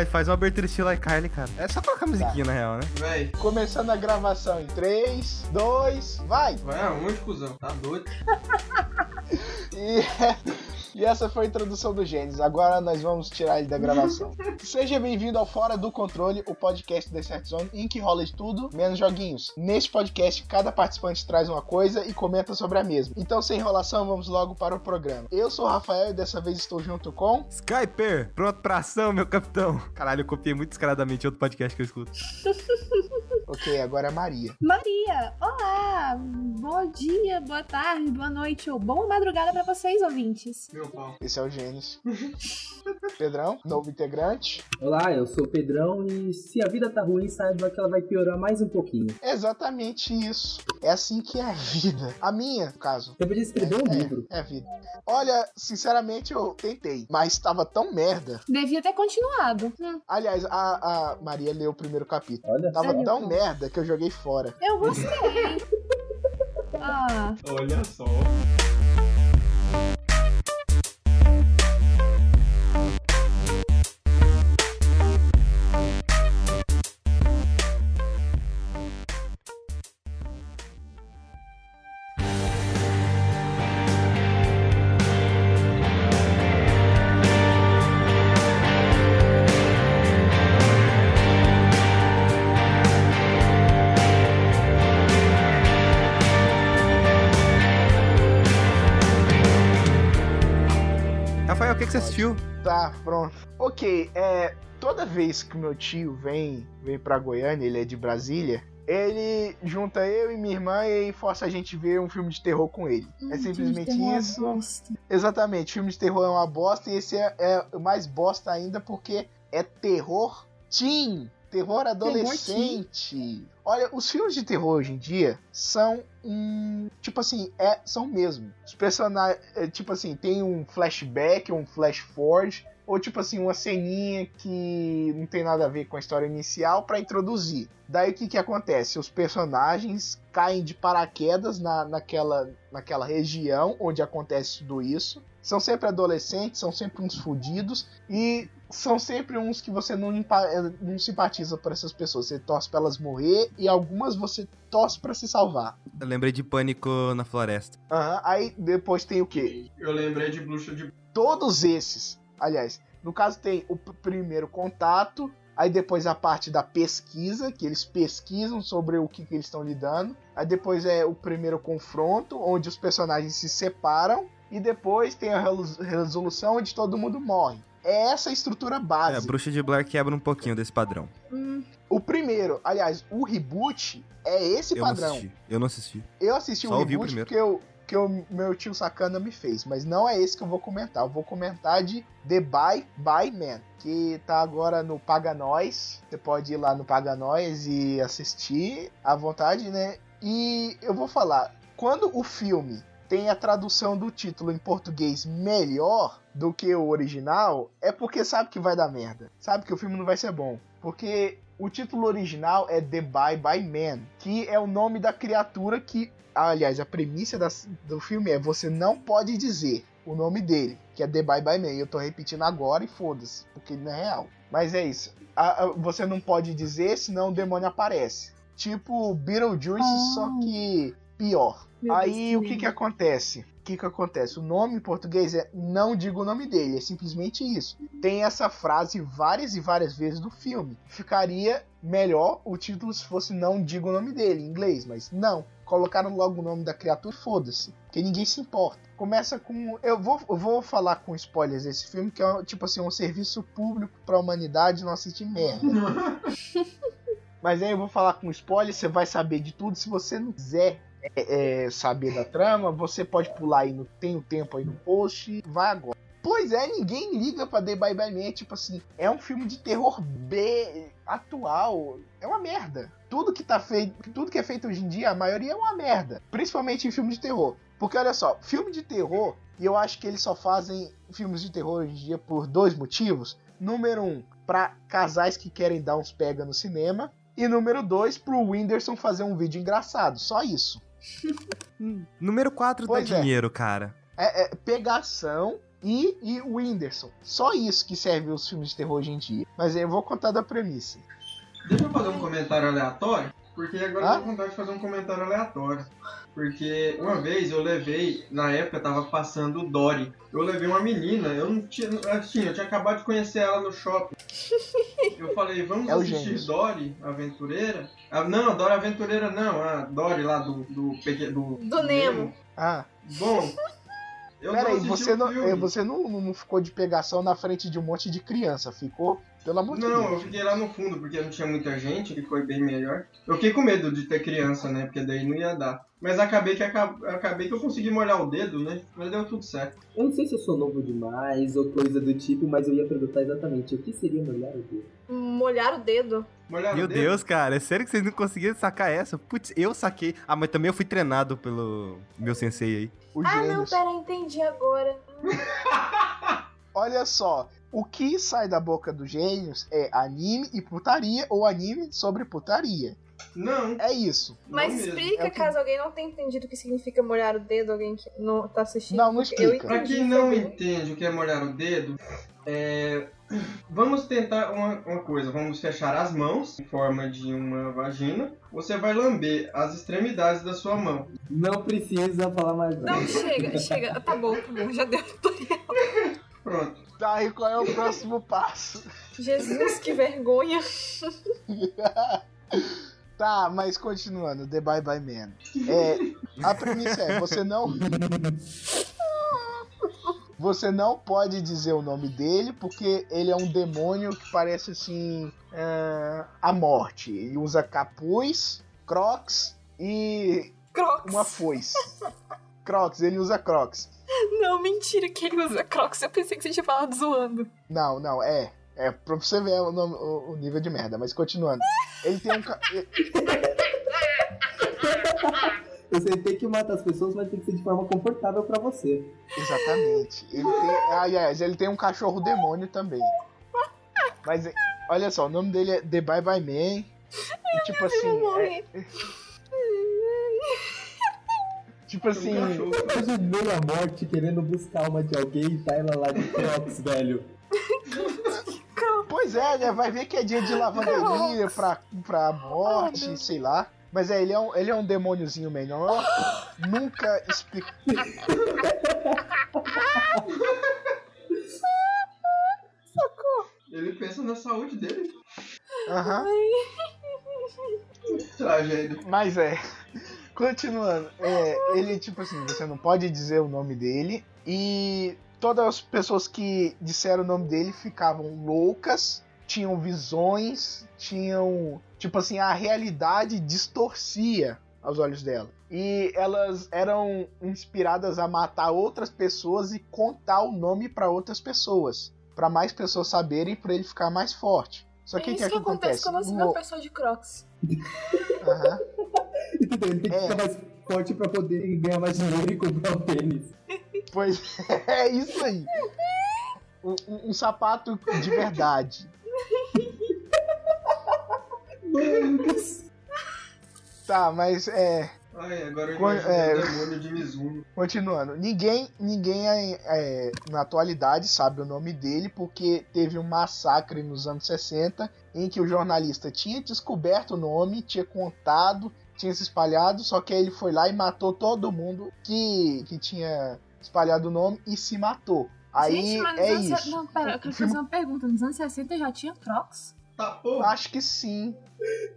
faz, faz uma abertura estilo iCarly, cara. É só colocar a musiquinha, na real, né? Véi, Começando a gravação em 3, 2, vai! vai aonde, cuzão? Tá doido? E, e essa foi a introdução do Gênesis. Agora nós vamos tirar ele da gravação. Seja bem-vindo ao Fora do Controle, o podcast da Set Zone, em que rola de tudo, menos joguinhos. Neste podcast, cada participante traz uma coisa e comenta sobre a mesma. Então, sem enrolação, vamos logo para o programa. Eu sou o Rafael e dessa vez estou junto com. Skyper, pronto pra ação, meu capitão. Caralho, eu copiei muito descaradamente outro podcast que eu escuto. Ok, agora é a Maria. Maria, olá! Bom dia, boa tarde, boa noite ou boa madrugada pra vocês, ouvintes. Meu pau. Esse é o Gênesis. Pedrão, novo integrante. Olá, eu sou o Pedrão e se a vida tá ruim, saiba que ela vai piorar mais um pouquinho. Exatamente isso. É assim que é a vida. A minha, no caso. Eu podia escrever um é, livro. É a vida. Olha, sinceramente eu tentei, mas tava tão merda. Devia ter continuado. Hum, Aliás, a, a Maria leu o primeiro capítulo. Olha, Tava Sério? tão merda que eu joguei fora. eu gostei. ah, Olha só. Tá, pronto. Ok, é. Toda vez que meu tio vem, vem pra Goiânia, ele é de Brasília, ele junta eu e minha irmã e força a gente ver um filme de terror com ele. é simplesmente isso. Bosta. Exatamente, filme de terror é uma bosta e esse é, é mais bosta ainda porque é terror teen, terror adolescente. Olha, os filmes de terror hoje em dia são um. Tipo assim, é, são mesmo. Os personagens. Tipo assim, tem um flashback, um flash forward. Ou tipo assim, uma ceninha que não tem nada a ver com a história inicial pra introduzir. Daí o que, que acontece? Os personagens caem de paraquedas na, naquela, naquela região onde acontece tudo isso. São sempre adolescentes, são sempre uns fudidos. E são sempre uns que você não, eh, não simpatiza por essas pessoas. Você torce pra elas morrer e algumas você torce pra se salvar. Eu lembrei de Pânico na Floresta. Aham, Aí depois tem o quê? Eu lembrei de bruxa de. Todos esses. Aliás, no caso tem o primeiro contato. Aí depois a parte da pesquisa, que eles pesquisam sobre o que, que eles estão lidando. Aí depois é o primeiro confronto, onde os personagens se separam. E depois tem a resolução onde todo mundo morre. É essa a estrutura É, a básica. Bruxa de Blair quebra um pouquinho desse padrão. Hum, O primeiro, aliás, o reboot é esse Eu não padrão. assisti. Eu não assisti. Eu assisti Só o o reboot primeiro. porque eu, que o meu tio sacana me fez, mas não é esse que eu vou comentar. Eu vou comentar de The Bye Bye Man, que tá agora no Paga Nós. Você pode ir lá no Paga Nós e assistir à vontade, né? E eu vou falar, quando o filme tem a tradução do título em português melhor do que o original, é porque sabe que vai dar merda. Sabe que o filme não vai ser bom. Porque o título original é The Bye Bye Man, que é o nome da criatura que. Aliás, a premissa das- do filme é você não pode dizer o nome dele, que é The Bye Bye Man. Eu tô repetindo agora e foda-se, porque ele não é real. Mas é isso. A- a- você não pode dizer, senão o demônio aparece. Tipo Beetlejuice, Ah. só que pior. Meu Aí Deus, o que que acontece? O que que acontece? O nome em português é não digo o nome dele, é simplesmente isso. Tem essa frase várias e várias vezes no filme. Ficaria melhor o título se fosse não digo o nome dele em inglês, mas não. Colocaram logo o nome da criatura, foda-se, que ninguém se importa. Começa com eu vou eu vou falar com spoilers desse filme que é tipo assim um serviço público pra humanidade não assistir merda. Mas aí eu vou falar com spoiler, você vai saber de tudo. Se você não quiser é, é, saber da trama, você pode pular aí no. Tem o tempo aí no post. Vai agora. Pois é, ninguém liga pra The Bye Bye Man. Tipo assim, é um filme de terror B atual. É uma merda. Tudo que tá feito. Tudo que é feito hoje em dia, a maioria é uma merda. Principalmente em filme de terror. Porque olha só, filme de terror, e eu acho que eles só fazem filmes de terror hoje em dia por dois motivos. Número um, pra casais que querem dar uns pega no cinema. E número dois, pro Whindersson fazer um vídeo engraçado. Só isso. Número 4 dá é. dinheiro, cara. É, é pegação e, e o Whindersson. Só isso que serve os filmes de terror hoje em dia. Mas eu vou contar da premissa. Deixa eu fazer um comentário aleatório, porque agora Hã? eu tô com vontade de fazer um comentário aleatório. Porque uma vez eu levei, na época tava passando o Dory. Eu levei uma menina, eu não tinha. Assim, eu tinha acabado de conhecer ela no shopping. Eu falei, vamos É assistir. Dory Aventureira? Ah, não, Dory Aventureira não, a Dory lá do. Do, peque- do, Do Nemo. Ah, Bom. Eu peraí, assisti você, o não, é, você não, não ficou de pegação na frente de um monte de criança, ficou? Pelo amor de Não, eu Deus. fiquei lá no fundo porque não tinha muita gente, que foi bem melhor. Eu fiquei com medo de ter criança, né? Porque daí não ia dar. Mas acabei que, aca- acabei que eu consegui molhar o dedo, né? Mas deu tudo certo. Eu não sei se eu sou novo demais ou coisa do tipo, mas eu ia perguntar exatamente o que seria molhar o dedo. Molhar o dedo. Molhar Meu o dedo? Deus, cara, é sério que vocês não conseguiram sacar essa? Putz, eu saquei. Ah, mas também eu fui treinado pelo meu sensei aí. O Ah, não, pera, entendi agora. Olha só, o que sai da boca dos gênios é anime e putaria ou anime sobre putaria. Não, É isso. Mas explica É que- caso alguém não tenha entendido o que significa molhar o dedo, alguém que não tá assistindo. Não, não explica. Pra quem não também. entende o que é molhar o dedo, é... vamos tentar uma, uma coisa. Vamos fechar as mãos em forma de uma vagina. Você vai lamber as extremidades da sua mão. Não precisa falar mais nada. Não, chega, chega. Tá bom, tá bom, já deu tutorial. Pronto. Tá, e qual é o próximo passo? Jesus, que vergonha. Tá, mas continuando, The Bye Bye Man. É, a premissa é, você não. Você não pode dizer o nome dele porque ele é um demônio que parece assim. é, a morte. Ele usa capuz, crocs e Crocs. uma foice. Crocs, ele usa crocs. Não, mentira que ele usa Crocs. Eu pensei que você tinha falado zoando. Não, não, é. É pra você ver o, nome- o- o nível de merda, mas continuando. Ele tem um. ca- Você tem que matar as pessoas, mas tem que ser de forma confortável pra você. Exatamente. Ele tem, aliás, ele tem um cachorro demônio também. Mas é, olha só, o nome dele é The Bye Bye Man. E tipo assim, é, morrer. tipo assim. Imaginei a morte querendo buscar uma de alguém e tá ela lá de Crocs, velho. Pois é, né? Vai ver que é dia de lavanderia pra, pra morte, sei lá. Mas é, ele é um, ele é um demôniozinho menor. Nunca explica. Ele pensa na saúde dele. Aham. Tragédia. Mas é. Continuando. É, ele, tipo assim, você não pode dizer o nome dele. E todas as pessoas que disseram o nome dele ficavam loucas, tinham visões, tinham. Tipo assim, a realidade distorcia aos olhos dela. E elas eram inspiradas a matar outras pessoas e contar o nome para outras pessoas. para mais pessoas saberem, para ele ficar mais forte. Só que é o isso que, é que acontece? quando você vê uma pessoa de Crocs. Aham. Ele tem que É. ficar mais forte pra poder ganhar mais dinheiro e comprar um tênis. Pois é isso aí. Um, um- um sapato de verdade. Tá, mas é. Ai, agora imagino é. o demônio de Mizuno. Continuando. Ninguém, ninguém é, é, na atualidade sabe o nome dele porque teve um massacre nos anos 60 em que o jornalista tinha descoberto o nome, tinha contado, tinha se espalhado, só que aí ele foi lá e matou todo mundo que, que tinha espalhado o nome e se matou. Aí Gente, mas é anos... isso. Não, pera, eu quero fazer uma pergunta. Nos anos 60 já tinha Crocs? Tá, porra. Acho que sim.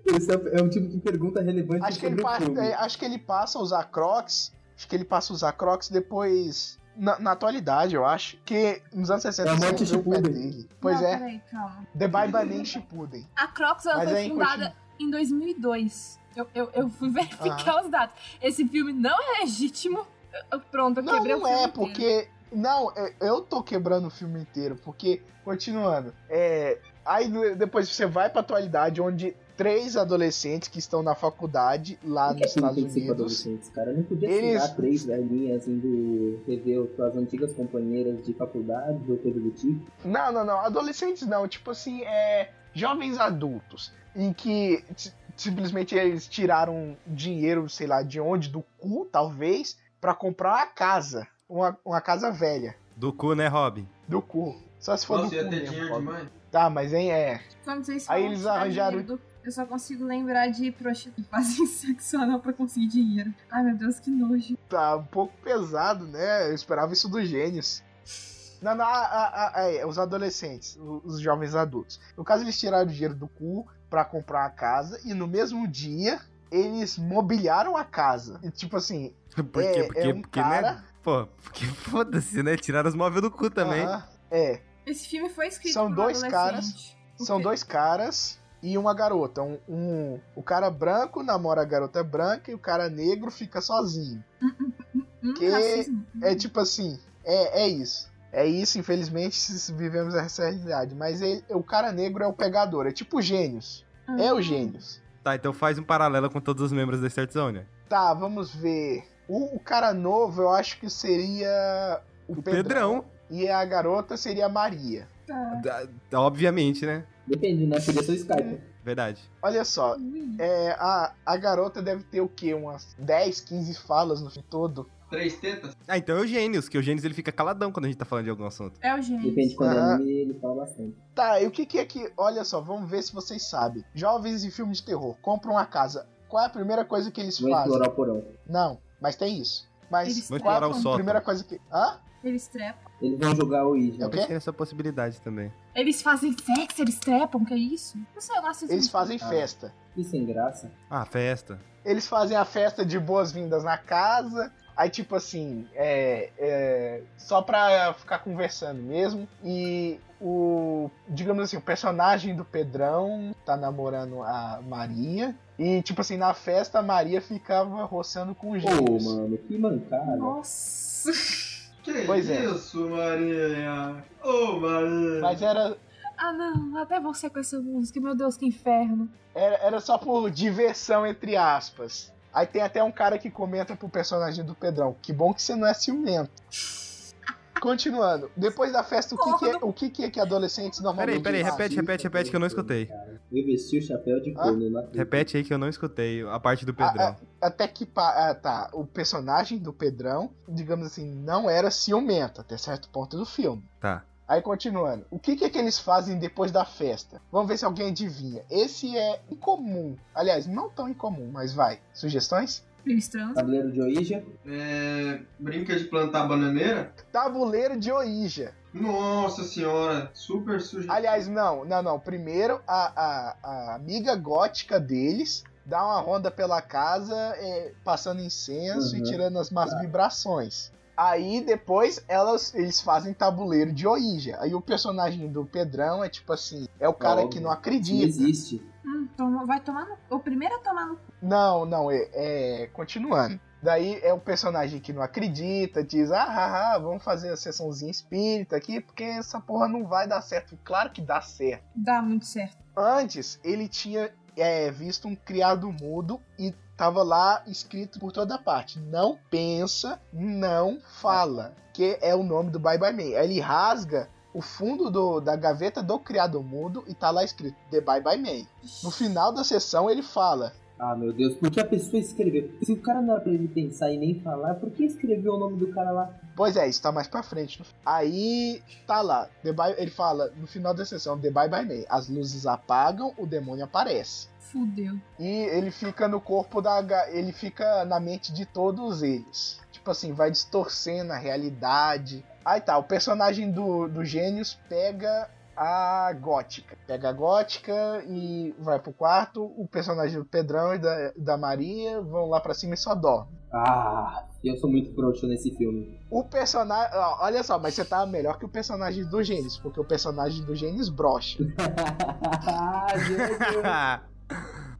Esse é, é um tipo de pergunta relevante Acho que, ele passa, filme. é, acho que ele passa a usar Crocs. Acho que ele passa a usar Crocs depois. Na, na atualidade, eu acho. Que nos anos 60 É a morte o pé dele. Pois não, é. Peraí, calma. The Bye Bye Shippuden. A Crocs ela Mas foi aí, fundada em 2002. Eu, eu, eu fui verificar os dados. Esse filme não é legítimo. Eu- Pronto, eu Não, quebrei o não filme é, inteiro. porque. Não, é- eu tô quebrando o filme inteiro, porque, continuando, é. Aí de- depois você vai pra atualidade, onde três adolescentes que estão na faculdade lá que nos que não Estados Unidos. adolescentes, cara? Não podia Eles- tirar três velhinhas indo rever suas antigas companheiras de faculdade ou coisa do tipo? Não, não, não. Adolescentes não. Tipo assim, é. Jovens adultos. Em que si- simplesmente eles tiraram dinheiro, sei lá, de onde? Do cu, talvez, pra comprar uma casa. Uma, uma casa velha. Do cu, né, Robin? Do cu. Só se for Nossa, do ia cu ter mesmo. dinheiro Robin. demais. Tá, mas hein, é. Quando vocês Aí eles arranjaram- dinheiro Eu só consigo lembrar de prostitutas que fazem sexo anal pra conseguir dinheiro. Ai, meu Deus, que nojo. Tá um pouco pesado, né? Eu esperava isso dos gênios. Não, não, a- a- a- é, os adolescentes, os jovens adultos. No caso, eles tiraram o dinheiro do cu pra comprar a casa e no mesmo dia eles mobiliaram a casa. E, tipo assim, Por É, quê? é Porque, um porque cara- né? Pô, porque foda-se, né? Tiraram os móveis do cu também. é, Esse filme foi escrito São dois adolescente. são dois caras e uma garota. Um, um- o cara branco namora a garota branca e o cara negro fica sozinho. Hum, que- racismo. É tipo assim, é, é isso. É isso, infelizmente, se vivemos essa realidade. Mas ele- o cara negro é o pegador, é tipo gênios. É Hum. o gênios. Tá, então faz um paralelo com todos os membros da Start Zone. né? Tá, vamos ver. O, o cara novo, eu acho que seria o, O Pedrão. Pedrão, E a garota seria a Maria. Tá. da- obviamente, né? Depende, né? Podia ser o Skype. Verdade. Olha só, Ui. é, a, a garota deve ter o quê? Umas 10, 15 falas no filme todo. Três tetas? Ah, então é o Gênios, que o Gênios ele fica caladão quando a gente tá falando de algum assunto. É o gênio. Depende quando é anime, ele fala bastante. Tá, e o que, que é que. Olha só, vamos ver se vocês sabem. Jovens em filme de terror compram uma casa. Qual é a primeira coisa que eles Vou fazem? explorar o porão. Não, mas tem isso. Mas Vou é explorar o a sótão. primeira coisa que. Hã? Eles trepam. Eles vão jogar o É Ouija. o quê? Pensei nessa possibilidade também. Eles fazem sexo, eles trepam, que é isso? Não sei, eu gosto Eles fazem Ah. festa. Que sem graça. Ah, festa. Eles fazem a festa de boas-vindas na casa. Aí, tipo assim, é, é, só pra ficar conversando mesmo. E o, digamos assim, o personagem do Pedrão tá namorando a Maria. E, tipo assim, na festa a Maria ficava roçando com os Ô, gêmeos. mano, que mancada. Nossa. Que Pois é. isso, Maria? Ô, Maria! Mas era, Ah, não. Até você com essa música. Meu Deus, que inferno. era, era só por diversão, entre aspas. Aí tem até um cara que comenta pro personagem do Pedrão. Que bom que você não é ciumento. Continuando. Depois da festa, o que, que, é, o que, que é que adolescentes normalmente Peraí, peraí, repete, repete, repete que eu não escutei. Eu vesti o chapéu de Ah? corno na Repete aí que eu não escutei a parte do Pedrão. Até que, pa- ah, tá, o personagem do Pedrão, digamos assim, não era ciumento até certo ponto do filme. Tá. Aí continuando, o que, que é que eles fazem depois da festa? Vamos ver se alguém adivinha. Esse é incomum. Aliás, não tão incomum, mas vai. Sugestões? Eles transam. Tabuleiro de Ouija. É, brinca de plantar bananeira? Tabuleiro de Ouija. Nossa senhora, super sujo. Aliás, não, não, não. Primeiro, a, a, a amiga gótica deles dá uma ronda pela casa, é, passando incenso e Uhum. tirando as más vibrações. Aí depois elas, eles fazem tabuleiro de Ouija. Aí o personagem do Pedrão é tipo assim, é o cara Óbvio. que não Não acredita. existe. Hum, toma- vai tomar no... O primeiro a tomar no... Não, não, é, é- continuando. Daí é o personagem que não acredita, diz, ah, ah, ah, vamos fazer a sessãozinha espírita aqui, porque essa porra não vai dar certo. Claro que dá certo. Dá muito certo. Antes, ele tinha é, visto um criado mudo e tava lá escrito por toda parte. Não pensa, não fala. Que é o nome do Bye Bye Man. Aí ele rasga o fundo do- da gaveta do criado mudo e tá lá escrito The Bye Bye Man. No final da sessão ele fala. Ah, meu Deus, por que a pessoa escreveu? Se o cara não era pra ele pensar e nem falar, por que escreveu o nome do cara lá? Pois é, isso tá mais pra frente. Aí tá lá. The Bye- ele fala no final da sessão The Bye Bye Man. As luzes apagam, o demônio aparece. Fudeu. E ele fica no corpo da. Ele fica na mente de todos eles. Tipo assim, vai distorcendo a realidade. Aí tá, o personagem do, do Gênios pega a gótica. Pega a gótica e vai pro quarto. O personagem do Pedrão e da, da Maria vão lá pra cima e só dormem. Ah, eu sou muito frouxo nesse filme. O personagem. Olha só, mas você tá melhor que o personagem do Gênios, porque o personagem do Gênios brocha. ah.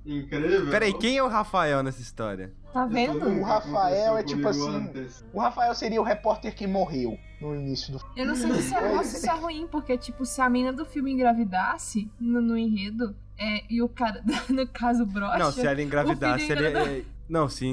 Incrível. Peraí, quem é o Rafael nessa história? Tá vendo? O Rafael é tipo assim- antes. O Rafael seria o repórter que morreu no início do Eu não sei se é isso é ruim, porque, tipo, se a mina do filme engravidasse no, no enredo, é, e o cara, no caso, brocha... Não, se ela engravidasse, ele é... Não, se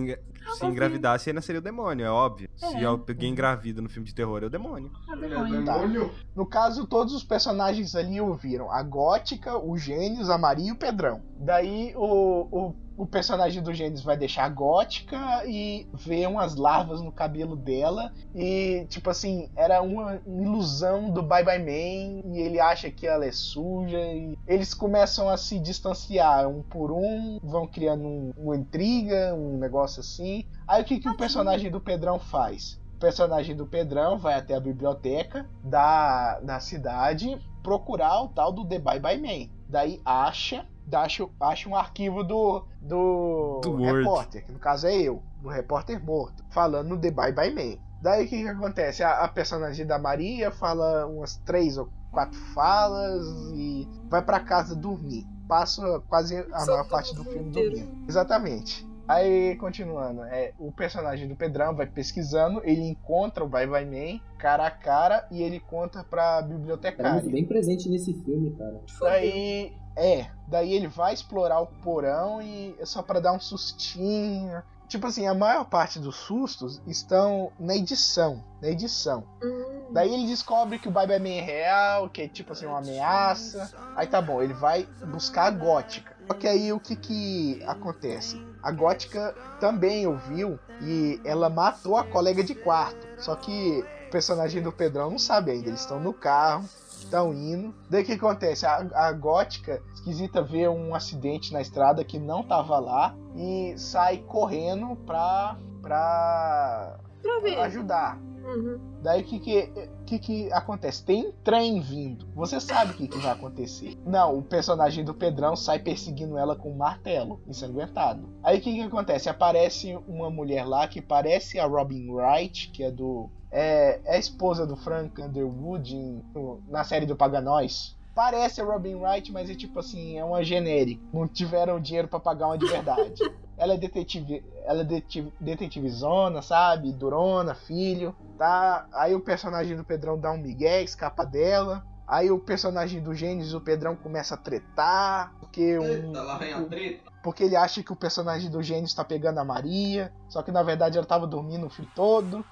Se engravidasse, ainda seria o demônio, é óbvio. Se É. alguém engravida no filme de terror, é o demônio. Ah, Ele é demônio. demônio. No caso, todos os personagens ali ouviram a Gótica, o Gênios, a Maria e o Pedrão. Daí o, o, o personagem do Gênios vai deixar a Gótica e vê umas larvas no cabelo dela. E, tipo assim, era uma ilusão do Bye Bye Man. E ele acha que ela é suja. E eles começam a se distanciar um por um, vão criando um- uma intriga, um negócio assim. Aí o que, que o personagem do Pedrão faz? O personagem do Pedrão vai até a biblioteca da, da cidade procurar o tal do The Bye Bye Man. Daí acha, acha, acha um arquivo do, do, Do Word. repórter, que no caso é eu, do repórter morto, falando no The Bye Bye Man. Daí o que, que acontece? A, a personagem da Maria fala umas três ou quatro falas e vai pra casa dormir. Passa quase a Só maior parte do filme inteiro. dormindo. Exatamente. Aí, continuando, é, o personagem do Pedrão vai pesquisando, ele encontra o Vai Vai Man cara a cara e ele conta pra muito bibliotecária. bem presente nesse filme, cara. Daí, é, daí ele vai explorar o porão e é só pra dar um sustinho. Tipo assim, a maior parte dos sustos estão na edição, na edição. Hum, Daí ele descobre que o Bye Bye Man é real, que é tipo assim, uma ameaça. Aí tá bom, ele vai buscar a gótica. Só que aí o que que acontece? A gótica também ouviu e ela matou a colega de quarto. Só que o personagem do Pedrão não sabe ainda. Eles estão no carro, estão indo. Daí o que acontece? A, a gótica esquisita vê um acidente na estrada que não tava lá e sai correndo pra, pra pra ajudar. Uhum. Daí o que que, que que acontece? Tem um trem vindo. Você sabe o que, que vai acontecer. Não, o personagem do Pedrão sai perseguindo ela com um martelo ensanguentado. Aí o que que acontece? Aparece uma mulher lá que parece a Robin Wright, que é do. É, é a esposa do Frank Underwood em- na série do Paga Nós. Parece a Robin Wright, mas é tipo assim, é uma genérica. Não tiveram dinheiro pra pagar uma de verdade. ela é detetive, ela é detetive, detetivizona, sabe? Durona, filho, tá? Aí o personagem do Pedrão dá um migué, escapa dela. Aí o personagem do Gênesis, o Pedrão começa a tretar, porque um, Eita, lá vem a treta. porque ele acha que o personagem do Gênesis tá pegando a Maria, só que na verdade ela tava dormindo o filme todo.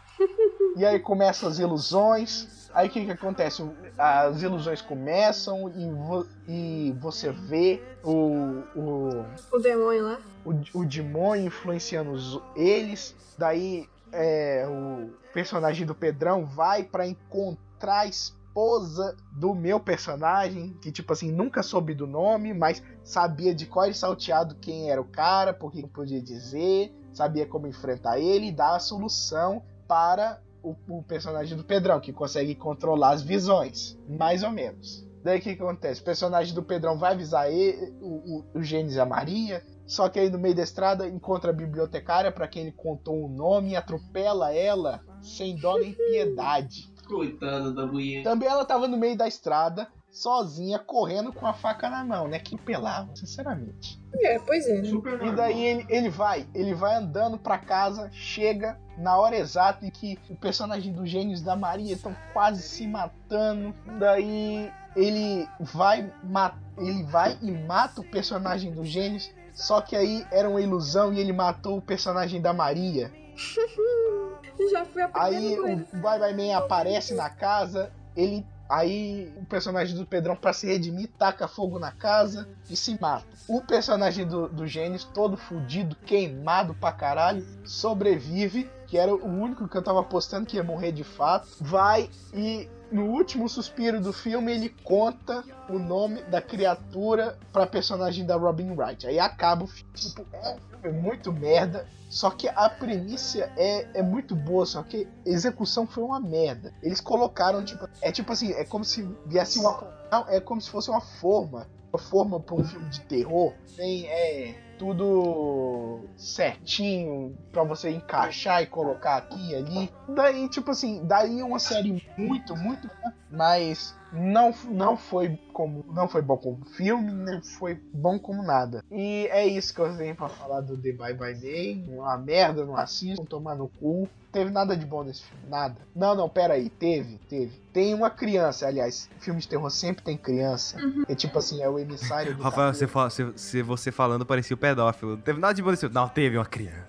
E aí começam as ilusões. Aí o que que acontece? As ilusões começam e, vo- e você vê o, o, O demônio lá. o, o demônio influenciando os- eles. Daí é, o personagem do Pedrão vai pra encontrar a esposa do meu personagem, que tipo assim, nunca soube do nome, mas sabia de qual salteado quem era o cara, porque não podia dizer, sabia como enfrentar ele e dar a solução para o, o personagem do Pedrão, que consegue controlar as visões, mais ou menos. Daí o que acontece? O personagem do Pedrão vai avisar ele, o, o, o Gênesis e a Maria, só que aí no meio da estrada encontra a bibliotecária para quem ele contou o nome e atropela ela sem dó nem piedade. Coitada da mulher. Também ela tava no meio da estrada, sozinha, correndo com a faca na mão, né? Que pelava, sinceramente. É, pois é. né? Super E daí ele, ele vai, ele vai andando pra casa, chega na hora exata em que o personagem dos gênios da Maria estão quase se matando. Daí ele vai, ele vai e mata o personagem dos gênios. Só que aí era uma ilusão e ele matou o personagem da Maria. Já foi a primeira Aí coisa. o Bye Bye Man aparece na casa, ele. Aí o personagem do Pedrão, pra se redimir, taca fogo na casa e se mata. O personagem do, do Gênesis, todo fudido, queimado pra caralho, sobrevive, que era o único que eu tava apostando que ia morrer de fato. Vai e no último suspiro do filme ele conta o nome da criatura pra personagem da Robin Wright. Aí acaba o filme. Tipo, é muito merda. Só que a premissa é, é muito boa, só que a execução foi uma merda. Eles colocaram, tipo, é tipo assim, é como se viesse uma. É como se fosse uma forma. Forma pra um filme de terror. Tem, é. Tudo certinho pra você encaixar e colocar aqui e ali. Daí, tipo assim, daí uma série muito, muito mas não, não foi como não foi bom como filme, nem foi bom como nada. E é isso que eu tenho pra falar do The Bye Bye Day. Uma merda, não assisto, tomar no cu. Teve nada de bom nesse filme, nada. Não, não, pera aí, teve, teve. Tem uma criança, aliás, filme de terror sempre tem criança. É tipo assim, é o emissário do Rafael, você, fala, você, você- você falando parecia o pedófilo. Não teve nada de bom nesse filme. Não, teve uma criança.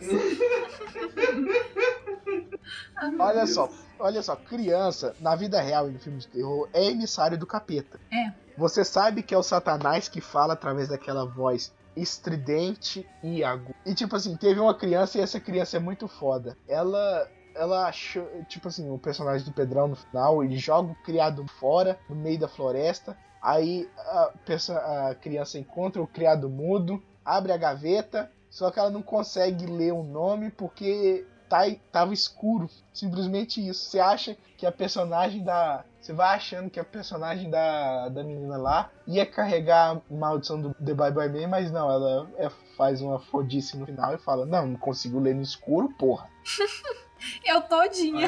Olha só, olha só, criança, na vida real e no filme de terror, é emissário do capeta. É. Você sabe que é o Satanás que fala através daquela voz estridente e aguda. E tipo assim, teve uma criança e essa criança é muito foda. Ela ela achou, tipo assim, o personagem do Pedrão no final, ele joga o criado fora, no meio da floresta. Aí a, pessoa, a criança encontra o criado mudo, abre a gaveta, só que ela não consegue ler o nome porque tá, tava escuro. Simplesmente isso. Você acha que a personagem da. Você vai achando que a personagem da, da menina lá ia carregar a maldição do The Bye Bye Man, mas não, ela é, faz uma fodice no final e fala: Não, não consigo ler no escuro, porra. Eu todinha.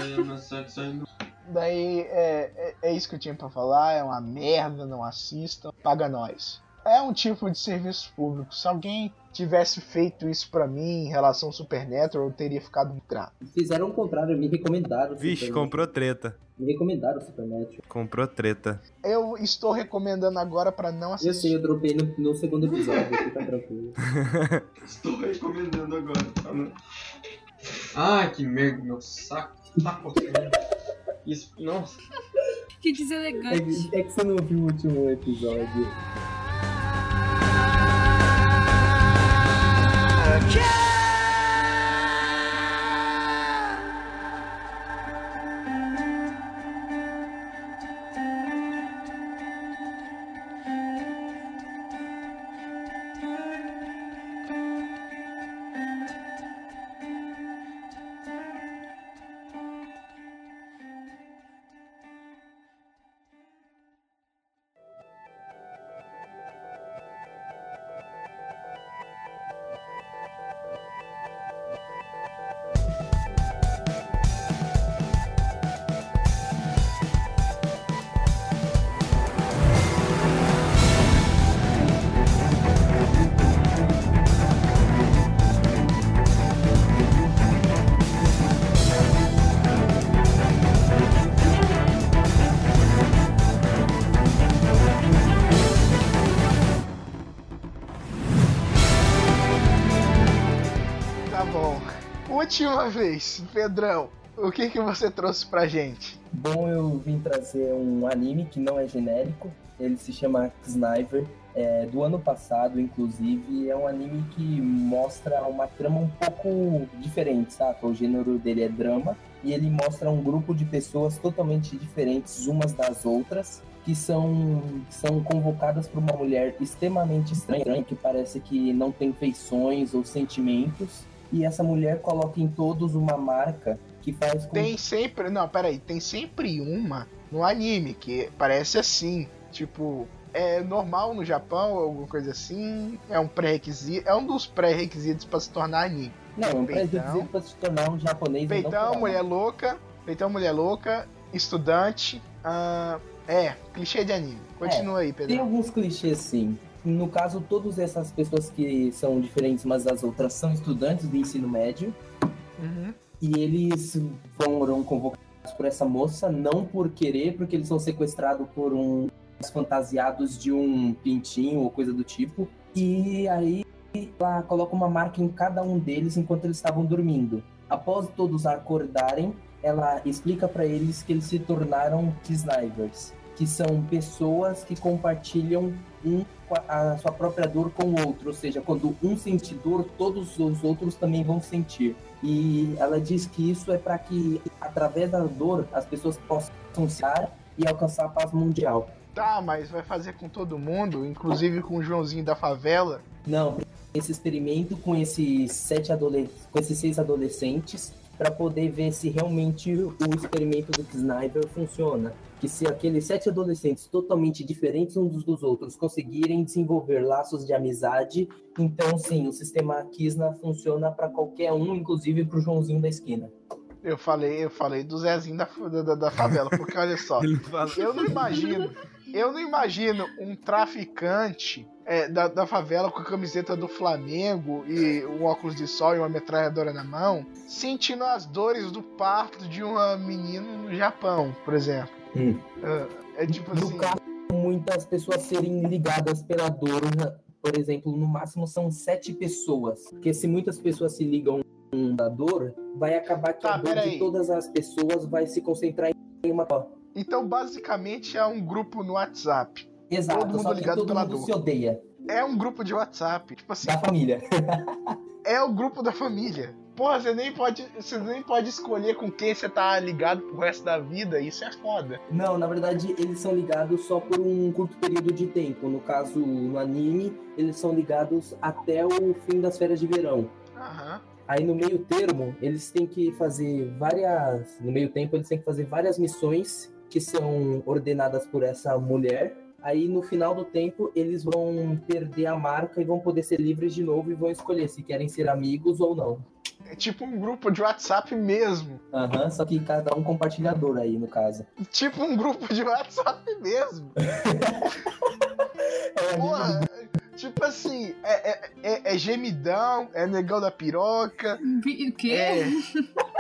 Daí é, é, é isso que eu tinha pra falar, é uma merda, não assistam, paga nós. É um tipo de serviço público. Se alguém tivesse feito isso pra mim em relação ao Supernatural, eu teria ficado grato. Fizeram o contrário, me recomendaram. o Vixe, comprou treta. Me recomendaram o Supernatural. Comprou treta. Eu estou recomendando agora pra não Eu sei, assistir. eu dropei no, no segundo episódio, fica tranquilo. Estou recomendando agora. tá? Ai, que merda, meu saco tá coçando. Isso, nossa. Que É, deselegante. que- é que você não viu o último episódio. Tá Última vez, Pedrão, o que, que você trouxe pra gente? Bom, eu vim trazer um anime que não é genérico. Ele se chama Sniper. É do ano passado, inclusive. É um anime que mostra uma trama um pouco diferente, saca? O gênero dele é drama. E ele mostra um grupo de pessoas totalmente diferentes umas das outras. Que são, são convocadas por uma mulher extremamente estranha, que parece que não tem feições ou sentimentos. E essa mulher coloca em todos uma marca que faz com Tem sempre. Não, peraí, tem sempre uma no anime que parece assim. Tipo, é normal no Japão, alguma coisa assim. É um pré-requisito. É um dos pré-requisitos pra se tornar anime. Não, é um pré-requisito pra se tornar um japonês. Peitão, coreano. mulher louca. Peitão, mulher louca. Estudante. ah, é, clichê de anime. Continua aí, Tem Pedro. alguns clichês, sim. No caso, todas essas pessoas que são diferentes umas das outras são estudantes do ensino médio. Uhum. E eles foram convocados por essa moça, não por querer, porque eles são sequestrados por um fantasiados de um pintinho ou coisa do tipo. E aí ela coloca uma marca em cada um deles enquanto eles estavam dormindo. Após todos acordarem, ela explica para eles que eles se tornaram snipers, que são pessoas que compartilham um a sua própria dor com o outro, ou seja, quando um sente dor, todos os outros também vão sentir. E ela diz que isso é para que, através da dor, as pessoas possam se dar e alcançar a paz mundial. Tá, mas vai fazer com todo mundo, inclusive com o Joãozinho da favela. Não, esse experimento com esses sete adole com esses seis adolescentes para poder ver se realmente o experimento do Sniper funciona. Que se aqueles sete adolescentes totalmente diferentes uns dos outros conseguirem desenvolver laços de amizade, então sim, o sistema Kisna funciona para qualquer um, inclusive para o Joãozinho da esquina. Eu falei, eu falei do Zezinho da, da, da favela, porque olha só. Eu não imagino, eu não imagino um traficante é, da, da favela com a camiseta do Flamengo e um óculos de sol e uma metralhadora na mão, sentindo as dores do parto de uma menina no Japão, por exemplo. Hum. É, é tipo No assim. caso, muitas pessoas serem ligadas pela dor, por exemplo, no máximo são sete pessoas. Porque se muitas pessoas se ligam da dor, vai acabar que Tá, a dor de todas as pessoas vai se concentrar em uma. Então, basicamente, é um grupo no WhatsApp. Exato, Todo mundo só que ligado todo pela mundo dor. se odeia. É um grupo de WhatsApp. Tipo assim, Da família. é o grupo da família. Porra, você nem pode, você nem pode escolher com quem você tá ligado pro resto da vida. Isso é foda. Não, na verdade, eles são ligados só por um curto período de tempo. No caso, no anime, eles são ligados até o fim das férias de verão. Aham. Aí no meio termo, eles têm que fazer várias. No meio tempo, eles têm que fazer várias missões que são ordenadas por essa mulher. Aí no final do tempo, eles vão perder a marca e vão poder ser livres de novo e vão escolher se querem ser amigos ou não. É tipo um grupo de WhatsApp mesmo. Aham, só que cada um compartilhador aí, no caso. Tipo um grupo de WhatsApp mesmo. É, Porra, tipo assim, é, é, é- é gemidão, é negão da piroca. O quê? É.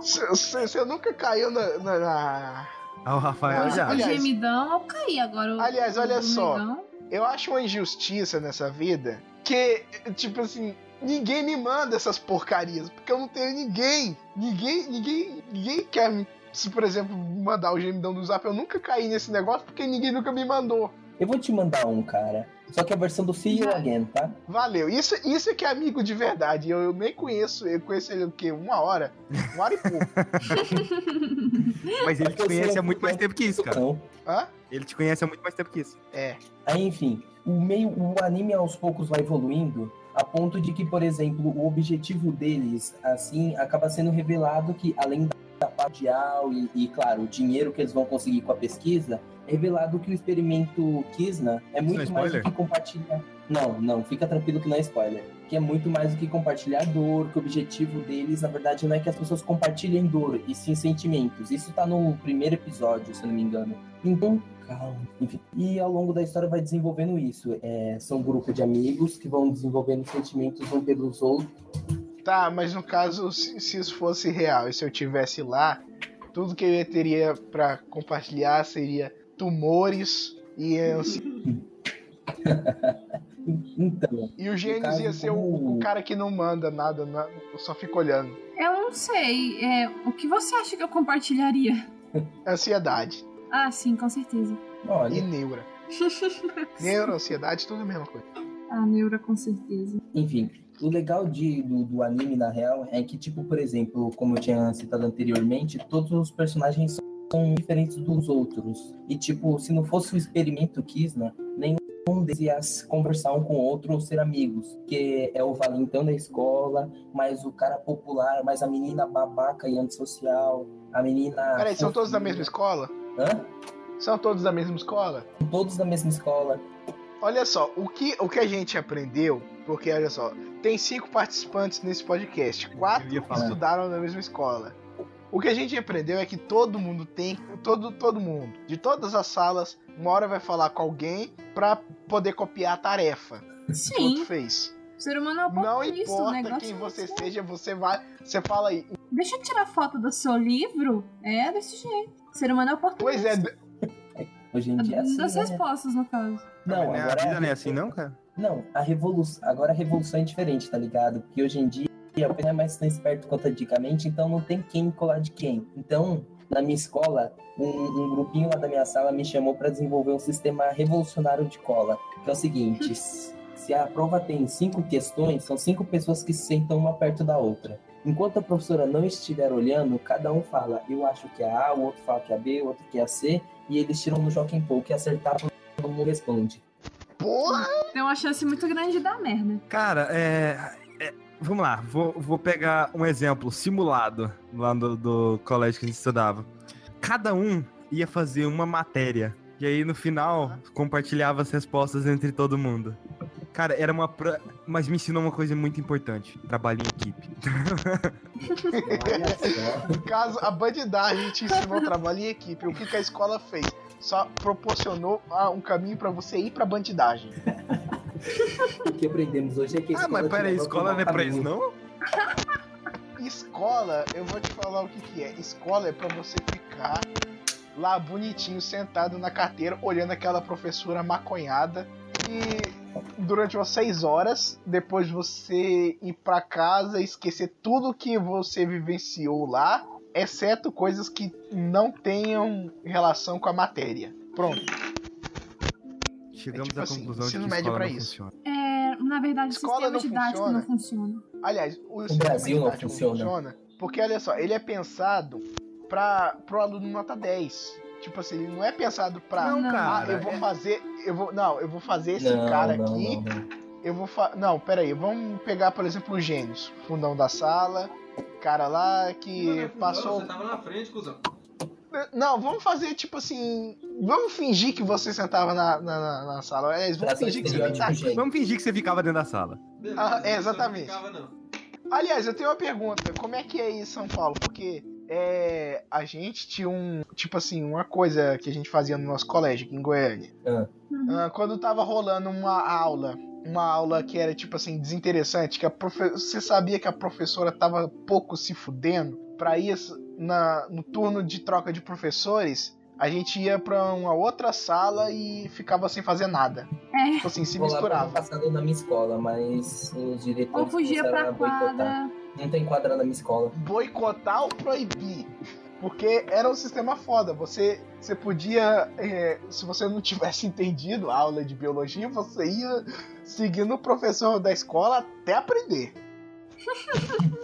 Você nunca caiu na- na- na, Ah, o Rafael o, já. o aliás- gemidão eu caí agora. o- Aliás, olha o só. Eu acho uma injustiça nessa vida que, tipo assim, ninguém me manda essas porcarias, porque eu não tenho ninguém. Ninguém, ninguém, ninguém quer me. Se, por exemplo, mandar o gemidão do zap, eu nunca caí nesse negócio porque ninguém nunca me mandou. Eu vou te mandar um, cara. Só que a versão do See You Again, tá? Valeu. Isso, isso é que é amigo de verdade. Eu, eu nem conheço. Eu conheço ele o quê? Uma hora? Uma hora e pouco. Mas ele te conhece há muito mais tempo que isso, cara. Não. Hã? Ele te conhece há muito mais tempo que isso. É. Aí, enfim, o meio, o anime aos poucos vai evoluindo a ponto de que, por exemplo, o objetivo deles, assim, acaba sendo revelado que além da real e, e, claro, o dinheiro que eles vão conseguir com a pesquisa, é revelado que o experimento Kisna é muito é mais do que compartilhar. Não, não, fica tranquilo que não é spoiler. Que é muito mais do que compartilhar dor, que o objetivo deles, na verdade, não é que as pessoas compartilhem dor, e sim sentimentos. Isso tá no primeiro episódio, se eu não me engano. Então, calma. Enfim. E ao longo da história vai desenvolvendo isso. É, são um grupo de amigos que vão desenvolvendo sentimentos um pelos outros. Tá, mas no caso, se, se isso fosse real e se eu tivesse lá, tudo que eu teria pra compartilhar seria tumores e ansi- Então, E o Gênesis ia ser o, como- o cara que não manda nada, na- só fica olhando. Eu não sei. é, o que você acha que eu compartilharia? Ansiedade Ah, sim, com certeza. e olha, neura. Neura, ansiedade, tudo a mesma coisa. A neura, com certeza. enfim. O legal de, do, do anime, na real, é que, tipo, por exemplo, como eu tinha citado anteriormente, todos os personagens são diferentes dos outros. E, tipo, se não fosse o experimento Kisna, nenhum deles ia conversar um com o outro ou ser amigos. Que é o valentão da escola, mais o cara popular, mais a menina babaca e antissocial, a menina... Peraí, são todos da mesma escola? Hã? São todos da mesma escola? Todos da mesma escola. Olha só, o que, o que a gente aprendeu, porque olha só, tem cinco participantes nesse podcast, quatro estudaram na mesma escola. O que a gente aprendeu é que todo mundo tem, todo, todo mundo, de todas as salas, uma hora vai falar com alguém pra poder copiar a tarefa que o Sim, fez. o ser humano é um Não pouco isso. O importa quem é você seja, você vai, você fala aí. Deixa eu tirar foto do seu livro. É desse jeito. O ser humano é oportunista. Pois é, Hoje em dia é assim, Das né? respostas, no caso. Não, né, agora a vida é não é assim, não, cara? Não, a revolução. Agora a revolução é diferente, tá ligado? Porque hoje em dia não é mais tão esperto quanto antigamente, então não tem quem colar de quem. Então, na minha escola, um, um grupinho lá da minha sala me chamou para desenvolver um sistema revolucionário de cola. Que é o seguinte: se a prova tem cinco questões, são cinco pessoas que se sentam uma perto da outra. Enquanto a professora não estiver olhando, cada um fala, eu acho que é A, o outro fala que é B, o outro que é C, e eles tiram no Jockey Poke e acertar, todo mundo responde. porra, Tem uma chance muito grande de dar merda. Cara, é. é, vamos lá, vou, vou pegar um exemplo simulado lá do, do colégio que a gente estudava. Cada um ia fazer uma matéria. E aí no final compartilhava as respostas entre todo mundo. Cara, era uma. Pra... Mas me ensinou uma coisa muito importante: trabalho em equipe. No caso, a bandidagem te ensinou trabalho em equipe. O que, que a escola fez? Só proporcionou ah, um caminho pra você ir pra bandidagem. O que aprendemos hoje é que a Ah, mas peraí, escola não é pra isso, não? Escola, eu vou te falar o que, que é. Escola é pra você ficar lá bonitinho, sentado na carteira, olhando aquela professora maconhada e durante umas 6 horas, depois você ir pra casa e esquecer tudo que você vivenciou lá, exceto coisas que não tenham relação com a matéria. Pronto. Chegamos tipo à assim, conclusão de que médio não isso. funciona. É, na verdade, o Escola sistema não didático funciona. não funciona. Aliás, o, sistema Brasil não didático funciona. Porque olha só, ele é pensado para pro aluno nota 10. Tipo assim, ele não é pensado pra. Não, Não. ah, cara. eu vou é- fazer. Eu vou. Não, eu vou fazer esse não, cara não, aqui. não, não. Eu vou fa... Não, pera aí, vamos pegar, por exemplo, os gênios. Fundão da sala, cara lá que Não, não, passou. Você tava na frente, cuzão. Não, vamos fazer tipo assim. Vamos fingir que você sentava na, na, na- na sala. É, vamos fingir que você tá... gênio. Vamos fingir que você ficava dentro da sala. Beleza, Ah, é, você não exatamente. ficava, não. Aliás, eu tenho uma pergunta. Como é que é em São Paulo? Porque é, a gente tinha um. Tipo assim, uma coisa que a gente fazia no nosso colégio aqui em Goiânia. Ah. Ah, quando tava rolando uma aula. Uma aula que era, tipo assim, desinteressante, que a profe... você sabia que a professora tava pouco se fudendo. Pra isso, na... no turno de troca de professores, a gente ia pra uma outra sala e ficava sem fazer nada. É. Tipo assim, se misturava. passado na minha escola, mas os diretores Ou fugia pra a boicotar. quadra. Não tem quadra na minha escola. boicotar ou proibir. Porque era um sistema foda. Você, você podia. é, se você não tivesse entendido a aula de biologia, você ia seguindo o professor da escola até aprender.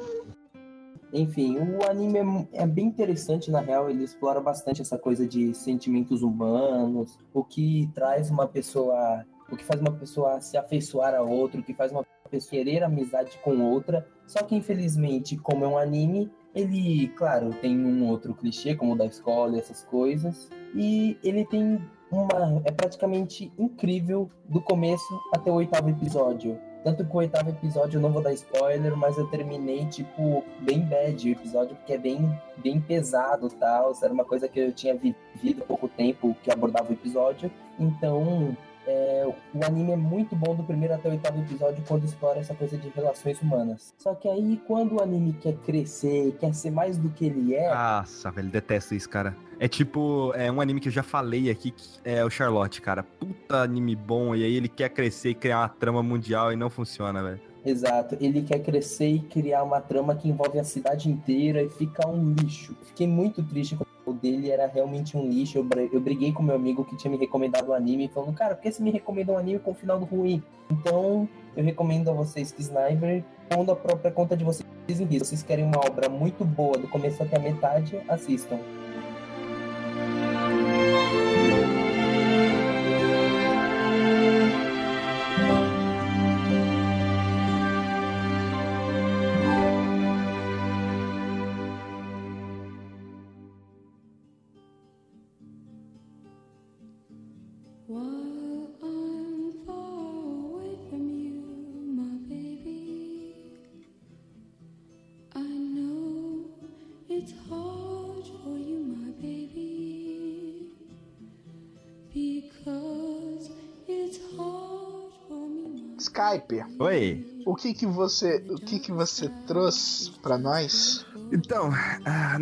Enfim, o anime é é, bem interessante, na real, ele explora bastante essa coisa de sentimentos humanos, o que traz uma pessoa, o que faz uma pessoa se afeiçoar a outra, o que faz uma pessoa querer amizade com outra. Só que, infelizmente, como é um anime, ele, claro, tem um outro clichê, como o da escola e essas coisas, e ele tem uma. é praticamente incrível do começo até o oitavo episódio. Tanto que o oitavo episódio eu não vou dar spoiler, mas eu terminei, tipo, bem bad o episódio, porque é bem, bem pesado tal. Era uma coisa que eu tinha vivido há pouco tempo que abordava o episódio. Então, é, o anime é muito bom do primeiro até o oitavo episódio quando explora essa coisa de relações humanas. Só que aí, quando o anime quer crescer, quer ser mais do que ele é, Nossa, velho, detesto isso, cara. É tipo, é um anime que eu já falei aqui, que é o Charlotte, cara. Puta anime bom, e aí ele quer crescer e criar uma trama mundial e não funciona, velho. Exato, ele quer crescer e criar uma trama que envolve a cidade inteira e fica um lixo. Fiquei muito triste quando o dele era realmente um lixo. Eu, eu briguei com meu amigo que tinha me recomendado o anime, falando, cara, por que você me recomenda um anime com um final ruim? Então, eu recomendo a vocês que Sniper, pondo a própria conta de vocês em risco. Se vocês querem uma obra muito boa do começo até a metade, assistam. Skype, Oi. o que que você, o que que você trouxe pra nós? Então, ah,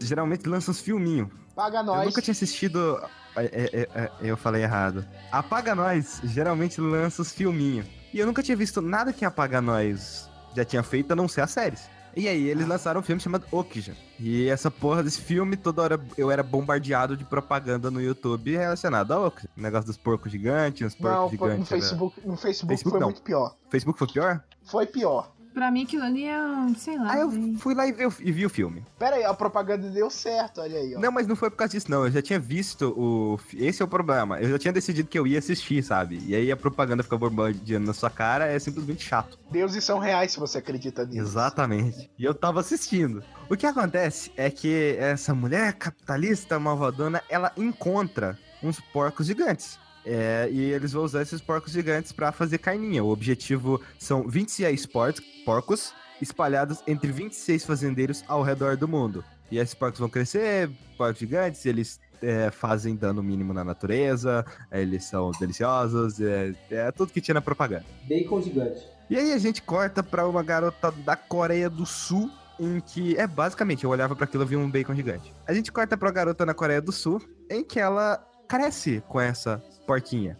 geralmente lança uns filminhos. Paga Eu nós. nunca tinha assistido. é, é, é, eu falei errado. Apaga Nós geralmente lança os filminhos. E eu nunca tinha visto nada que Apaga Nós já tinha feito, a não ser as séries. E aí, eles lançaram um filme chamado Okja. E essa porra desse filme, toda hora eu era bombardeado de propaganda no YouTube relacionada a Okja. O negócio dos porcos gigantes, os porcos Não, gigantes. no era- Facebook, no Facebook, Facebook foi não. muito pior. Facebook foi pior? Foi pior. Pra mim, aquilo ali é um, sei lá. Aí eu fui lá e vi, o- e vi o filme. Pera aí, a propaganda deu certo, olha aí, ó. Não, mas não foi por causa disso, não. Eu já tinha visto o. Esse é o problema. Eu já tinha decidido que eu ia assistir, sabe? E aí a propaganda fica bombardeando na sua cara, é simplesmente chato. Deuses são reais se você acredita nisso. Exatamente. E eu tava assistindo. O que acontece é que essa mulher capitalista malvadona, ela encontra uns porcos gigantes. É, e eles vão usar esses porcos gigantes pra fazer carninha. O objetivo são 26 porcos, porcos espalhados entre 26 fazendeiros ao redor do mundo. E esses porcos vão crescer, porcos gigantes, eles é, fazem dano mínimo na natureza, eles são deliciosos, é, é tudo que tinha na propaganda. Bacon gigante. E aí a gente corta pra uma garota da Coreia do Sul, em que é basicamente, eu olhava pra aquilo e via um bacon gigante. A gente corta pra garota na Coreia do Sul, em que ela cresce com essa porquinha.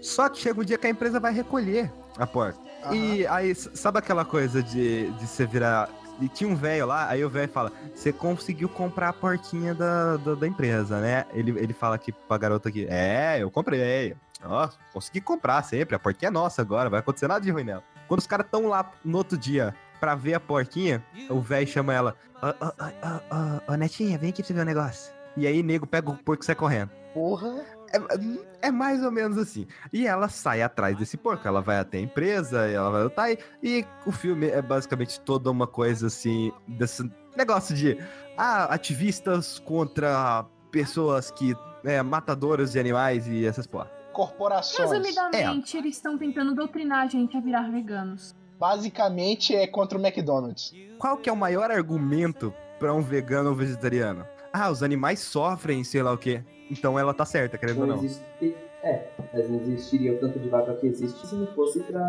Só que chega um dia que a empresa vai recolher a porta. E aí, sabe aquela coisa de, de você virar. E tinha um velho lá, aí o velho fala: Você conseguiu comprar a portinha da, da, da empresa, né? Ele, ele fala aqui pra garota aqui: É, eu comprei. Ó, consegui comprar sempre. A portinha é nossa agora, vai acontecer nada de ruim nela. Quando os caras tão lá no outro dia pra ver a portinha, o velho chama ela: Ô, ô, ô, ô, Netinha, vem aqui pra você ver um negócio. E aí, nego pega o porco e sai correndo. Porra. É, é mais ou menos assim. E ela sai atrás desse porco. Ela vai até a empresa, ela vai lutar. E, e o filme é basicamente toda uma coisa assim. Desse negócio de ah, ativistas contra pessoas que. É, matadoras de animais e essas porra. Corporações. Resumidamente, eles estão tentando doutrinar a gente a virar veganos. Basicamente é contra o McDonald's. Qual que é o maior argumento pra um vegano ou vegetariano? Ah, os animais sofrem, sei lá o quê. Então ela tá certa, querendo ou Não não. existe. É, mas não existiria o tanto de vaca que existe se não fosse pra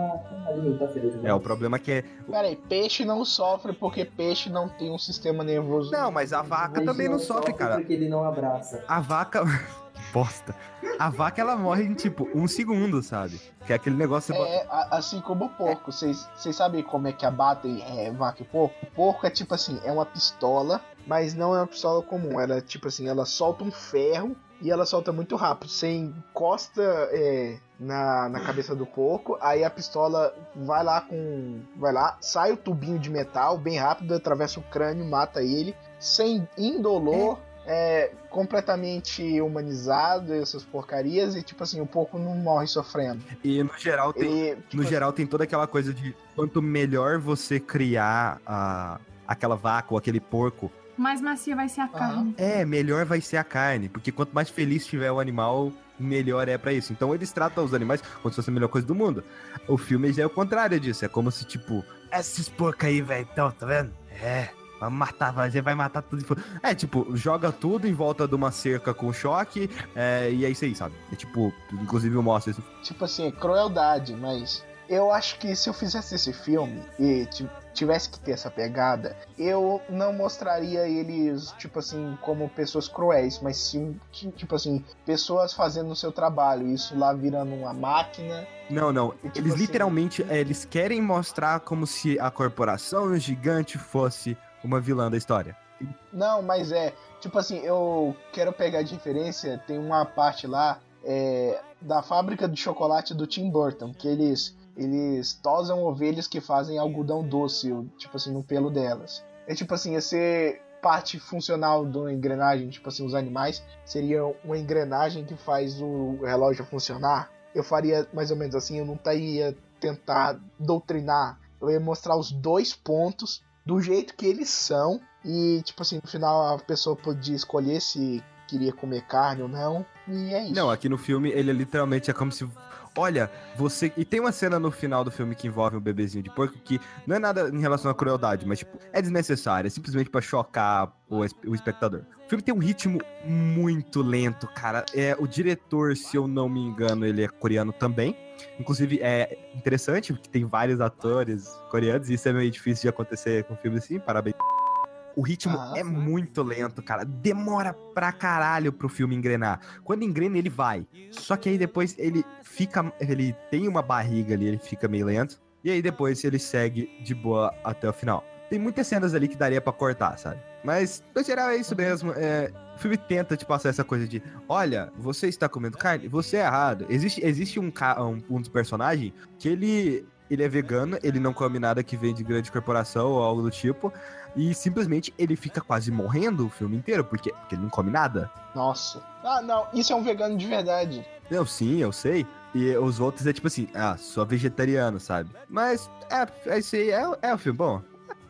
alimentar seres humanos. É, o problema é que é. Peraí, peixe não sofre porque peixe não tem um sistema nervoso. Não, mas a vaca Mas também não sofre, cara. Porque ele não abraça. A vaca. Bosta. A vaca ela morre em tipo um segundo, sabe? Que é aquele negócio. É, a- assim como o porco. Vocês vocês sabem como é que abatem é, vaca e porco? O porco é tipo assim, é uma pistola, mas não é uma pistola comum. Ela é tipo assim, ela solta um ferro e ela solta muito rápido. Você encosta é, na, na cabeça do porco, aí a pistola vai lá com. Vai lá, sai o tubinho de metal bem rápido, atravessa o crânio, mata ele, sem indolor. É completamente humanizado, essas porcarias, e tipo assim, o porco não morre sofrendo. E no geral tem. Ele, tipo No geral tem toda aquela coisa de quanto melhor você criar a, aquela vaca ou aquele porco, Mais macia vai ser a carne. é, melhor vai ser a carne. Porque quanto mais feliz tiver o animal, melhor é pra isso. Então eles tratam os animais como se fosse a melhor coisa do mundo. O filme já é o contrário disso. É como se, tipo, esses porcos aí, velho, então, tá vendo? É. Vamos matar, vai- você vai matar tudo. É, tipo, joga tudo em volta de uma cerca com choque, é, e é isso aí, sabe? É tipo, inclusive eu mostro isso. tipo assim, é crueldade, mas eu acho que se eu fizesse esse filme e ti- tivesse que ter essa pegada, eu não mostraria eles, tipo assim, como pessoas cruéis, mas sim, ti- tipo assim, pessoas fazendo o seu trabalho, isso lá virando uma máquina. Não, não. E, tipo Eles assim- literalmente, é, eles querem mostrar como se a corporação gigante fosse uma vilã da história. Não, mas é, tipo assim, eu quero pegar de referência, tem uma parte lá é, da fábrica de chocolate do Tim Burton, que eles eles tosam ovelhas que fazem algodão doce, tipo assim, no pelo delas. É tipo assim, ia ser parte funcional de uma engrenagem, tipo assim, os animais seria uma engrenagem que faz o relógio funcionar. Eu faria mais ou menos assim, eu não ia tentar doutrinar, eu ia mostrar os dois pontos do jeito que eles são e, tipo assim, no final a pessoa podia escolher se queria comer carne ou não. E é isso. Não, aqui no filme ele literalmente é como se. Olha, você. E tem uma cena no final do filme que envolve um bebezinho de porco que não é nada em relação à crueldade, mas, tipo, é desnecessário. É simplesmente pra chocar o, o espectador. O filme tem um ritmo muito lento, cara. É, o diretor, se eu não me engano, ele é coreano também. Inclusive, é interessante, porque tem vários atores coreanos, e isso é meio difícil de acontecer com filmes assim, parabéns. O ritmo Ah, é sim. muito lento, cara. Demora pra caralho pro filme engrenar. Quando engrena, ele vai. Só que aí depois ele fica. Ele tem uma barriga ali, ele fica meio lento. E aí depois ele segue de boa até o final. Tem muitas cenas ali que daria pra cortar, sabe? Mas, no geral, é isso mesmo. É, o filme tenta te passar essa coisa de: olha, você está comendo carne? Você é errado. Existe, existe um, um, um dos personagens que ele. Ele é vegano, ele não come nada que vem de grande corporação ou algo do tipo. E simplesmente ele fica quase morrendo o filme inteiro, porque, porque ele não come nada. Nossa. Ah, não, isso é um vegano de verdade. Eu sim, eu sei. E os outros é tipo assim, ah, sou vegetariano, sabe? Mas é, é isso aí, é, é o filme. Bom,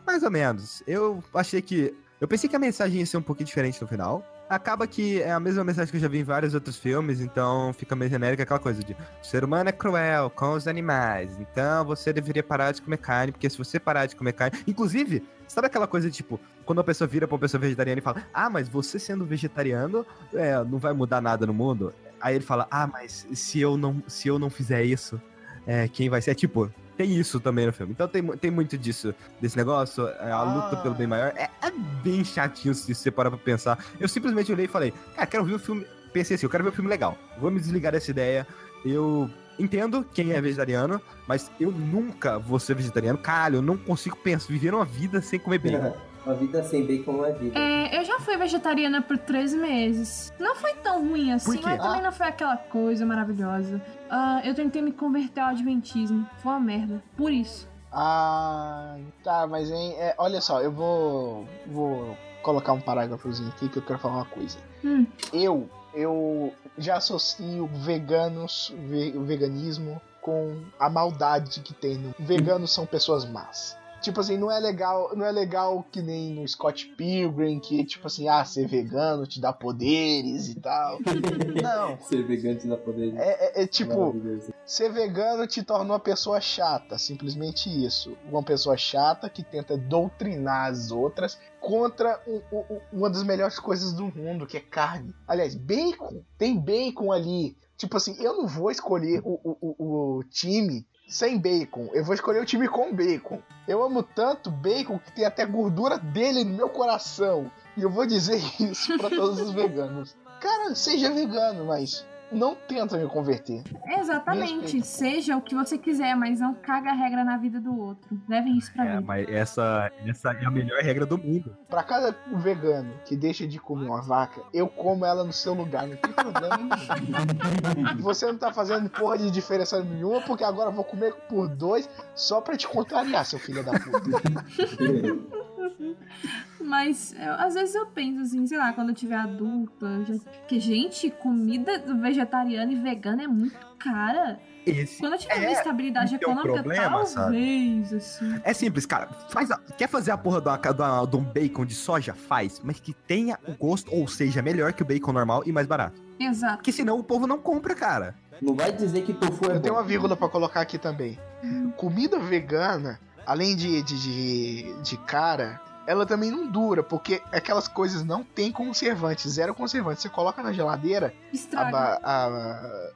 mais ou menos. Eu achei que. Eu pensei que a mensagem ia ser um pouquinho diferente no final. Acaba que é a mesma mensagem que eu já vi em vários outros filmes, então fica meio genérica aquela coisa de o ser humano é cruel com os animais, então você deveria parar de comer carne, porque se você parar de comer carne. Inclusive, sabe aquela coisa de tipo, quando a pessoa vira pra uma pessoa vegetariana e fala, ah, mas você sendo vegetariano, é, não vai mudar nada no mundo? Aí ele fala, ah, mas se eu não, se eu não fizer isso, é, quem vai ser? É tipo, tem isso também no filme. Então tem, tem muito disso, desse negócio, é, a luta Ah. pelo bem maior. É, é bem chatinho se você parar pra pensar. Eu simplesmente olhei e falei, cara, quero ver o filme. Pensei assim, eu quero ver o filme legal. Vou me desligar dessa ideia. Eu entendo quem é vegetariano, mas eu nunca vou ser vegetariano. Caralho, eu não consigo pensar, viver uma vida sem comer bacon. Uma vida sem bacon não é vida. É, eu já fui vegetariana por três meses. Não foi tão ruim assim, mas também não foi aquela coisa maravilhosa. Ah, eu tentei me converter ao adventismo. Foi uma merda. Por isso. Ah, tá, mas hein, é, olha só, eu vou vou colocar um parágrafozinho aqui que eu quero falar uma coisa. Hum. Eu eu já associo veganos, ve- veganismo com a maldade que tem no veganos são pessoas más. Tipo assim, não é legal, não é legal que nem no Scott Pilgrim que tipo assim, ah, ser vegano te dá poderes e tal. Não, Ser vegano te dá poder. é, é- é tipo. Ser vegano te torna uma pessoa chata, simplesmente isso. Uma pessoa chata que tenta doutrinar as outras contra um- um- um- uma das melhores coisas do mundo, que é carne. Aliás, bacon. Tem bacon ali. Tipo assim, eu não vou escolher o, o- o- o time sem bacon. Eu vou escolher o time com bacon. Eu amo tanto bacon que tem até gordura dele no meu coração. E eu vou dizer isso pra todos os veganos. Cara, seja vegano, mas não tenta me converter. Exatamente. Seja o que você quiser, mas não caga a regra na vida do outro. Levem isso pra É, vida. mas essa, essa é a melhor regra do mundo. Pra cada vegano que deixa de comer uma vaca, eu como ela no seu lugar, não tem problema nenhum. Você não tá fazendo porra de diferença nenhuma, porque agora eu vou comer por dois só pra te contrariar, seu filho da puta. Mas eu- às vezes eu penso assim, sei lá, quando eu tiver adulta. Já... Que, gente, comida vegetariana e vegana é muito cara. Esse Quando eu tiver É, uma estabilidade econômica, problema, talvez, assim. É simples, cara. Faz a- quer fazer a porra do, do, do um bacon de soja? Faz. Mas que tenha o gosto, ou seja, melhor que o bacon normal e mais barato. Exato. Porque senão o povo não compra, cara. Não vai dizer que tofu é Eu tenho bom. uma vírgula pra colocar aqui também. Comida vegana, além de, de, de, de cara, ela também não dura, porque aquelas coisas não tem conservante, zero conservante. Você coloca na geladeira, a a-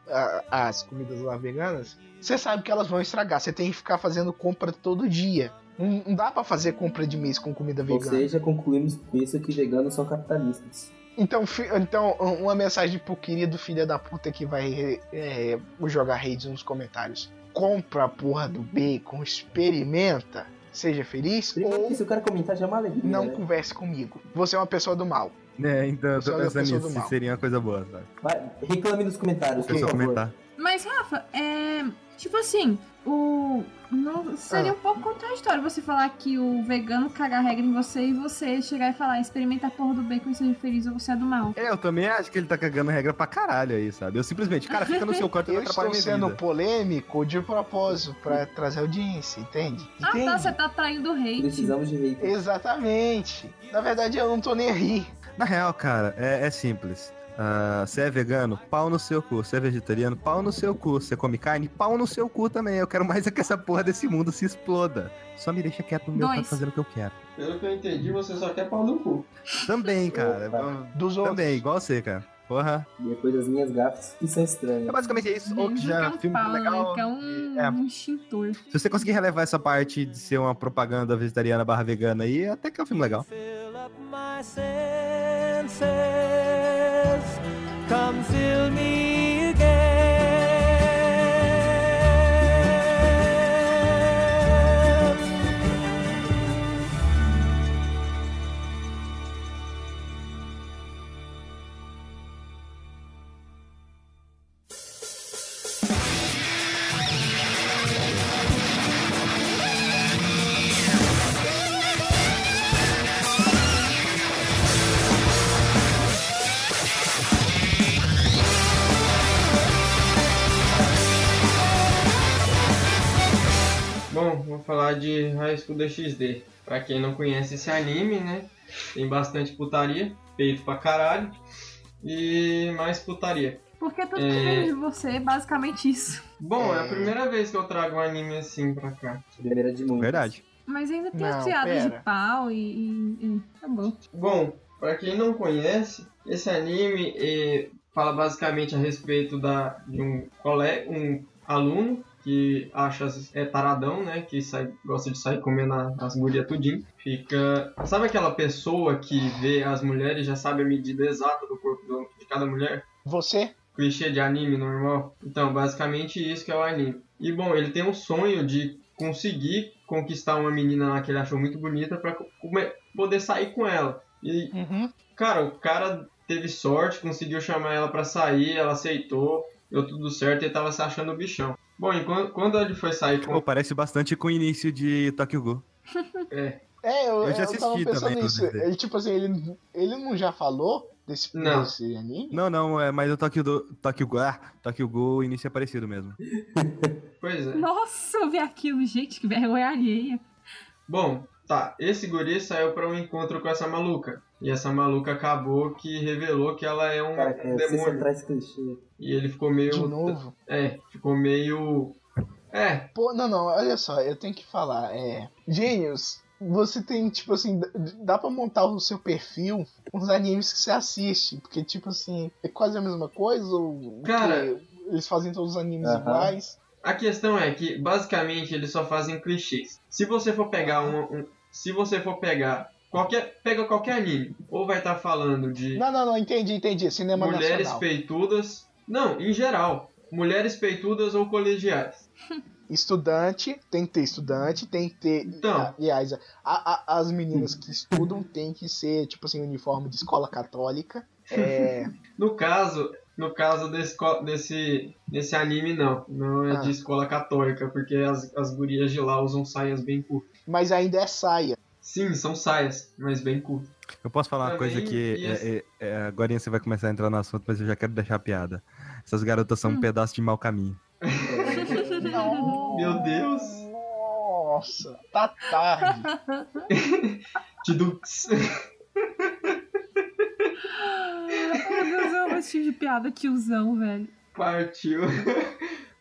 a- as comidas lá veganas, você sabe que elas vão estragar. Você tem que ficar fazendo compra todo dia. Não, não dá pra fazer compra de mês com comida Ou vegana. seja, concluímos com isso que veganos são capitalistas. Então, então, uma mensagem pro querido filho da puta que vai é, jogar hate nos comentários. Compra a porra do bacon, experimenta, seja feliz, ou se o cara comentar já é uma alegria. não né? converse comigo. Você é uma pessoa do mal. É, então eu tô pensando nisso, se seria uma coisa boa, sabe? Vai, reclame nos comentários, por só favor. comentar. Mas, Rafa, é. Tipo assim, o. Não, seria Ah. um pouco contraditório você falar que o vegano caga a regra em você e você chegar e falar, experimenta a porra do bacon e seja feliz ou você é do mal. É, eu também acho que ele tá cagando regra pra caralho aí, sabe? Eu simplesmente, cara, fica no seu canto e não atrapalha minha sendo vida. polêmico de propósito, pra trazer audiência, entende? Ah, Entende? tá, você tá traindo o hate. Precisamos de hate. Exatamente. Na verdade, eu não tô nem aí. Na real, cara, é, é simples. Ah, Você é vegano? Pau no seu cu. Você é vegetariano? Pau no seu cu. Você come carne? Pau no seu cu também. Eu quero mais é que essa porra desse mundo se exploda. Só me deixa quieto no meu canto fazendo o que eu quero. Pelo que eu entendi, você só quer pau no cu. Também, cara. Opa. Dos outros. Também, igual você, cara. Porra. Depois das minhas gafas que são estranhas. É basicamente isso. Ou que já que é um filme pau, legal. né? Que é um, É. um extintor. Se você conseguir relevar essa parte de ser uma propaganda vegetariana barra vegana aí, até que é um filme legal. Fill up my senses. Come fill me vou falar de High School DxD. Pra quem não conhece esse anime, né? Tem bastante putaria, peito pra caralho. E mais putaria. Porque tudo que É. vem de você é basicamente isso. Bom, é a primeira vez que eu trago um anime assim pra cá. Primeira de muitas. Verdade. Mas ainda tem Não, as piadas de pera. pau e. e, e acabou. Bom, pra quem não conhece, esse anime eh, fala basicamente a respeito da, de um, cole, um aluno que acha é taradão, né? Que sai, gosta de sair comendo as gurias tudinho. Fica. Sabe aquela pessoa que vê as mulheres e já sabe a medida exata do corpo de cada mulher? Você? clichê de anime normal. Então, basicamente isso que é o anime. E bom, ele tem um sonho de conseguir conquistar uma menina lá que ele achou muito bonita pra come- poder sair com ela. E, Uhum. cara, o cara teve sorte, conseguiu chamar ela pra sair, ela aceitou, deu tudo certo e ele tava se achando o bichão. Bom, e quando, quando ele foi sair com. Pô, parece bastante com o início de Tokyo Ghoul. É, É, eu, Eu já eu assisti tava pensando também, nisso. Ele, tipo assim, ele, ele não já falou desse, Não. desse anime? Não, não, é, mas o Tokyo, do, Tokyo Ghoul, ah, Tokyo Ghoul, o início é parecido mesmo. pois é. Nossa, eu vi aquilo, gente, que vergonha alheia. Bom, tá. Esse guri saiu pra um encontro com essa maluca. E essa maluca acabou que revelou que ela é um Cara, é, demônio. clichê. E ele ficou meio. De novo? É, ficou meio. É, Pô, não, não, olha só, eu tenho que falar. É. Gênios, você tem, tipo assim, dá pra montar o seu perfil com os animes que você assiste. Porque, tipo assim, é quase a mesma coisa? Ou Cara- eles fazem todos os animes Aham. iguais? A questão é que basicamente eles só fazem clichês. Se você for pegar um, um- se você for pegar qualquer pega qualquer anime, ou vai estar falando de Não, não, não, entendi, entendi. Cinema mulheres nacional. peitudas, não, em geral, mulheres peitudas ou colegiais. Estudante, tem que ter estudante, tem que ter. Então. Aliás, a- a- as meninas que estudam tem que ser, tipo assim, uniforme de escola católica. É. No caso, no caso desse desse desse anime não, não é Ah. de escola católica, porque as, as gurias de lá usam saias bem curtas. mas ainda é saia. Sim, são saias, mas bem curtas. Eu posso falar uma coisa que ia- é, é, é, agora você vai começar a entrar no assunto, mas eu já quero deixar a piada. Essas garotas são um pedaço de mau caminho. Meu Deus. Nossa, tá tarde. Tidux. Meu Deus, eu esse tipo de piada, tiozão, velho. Partiu.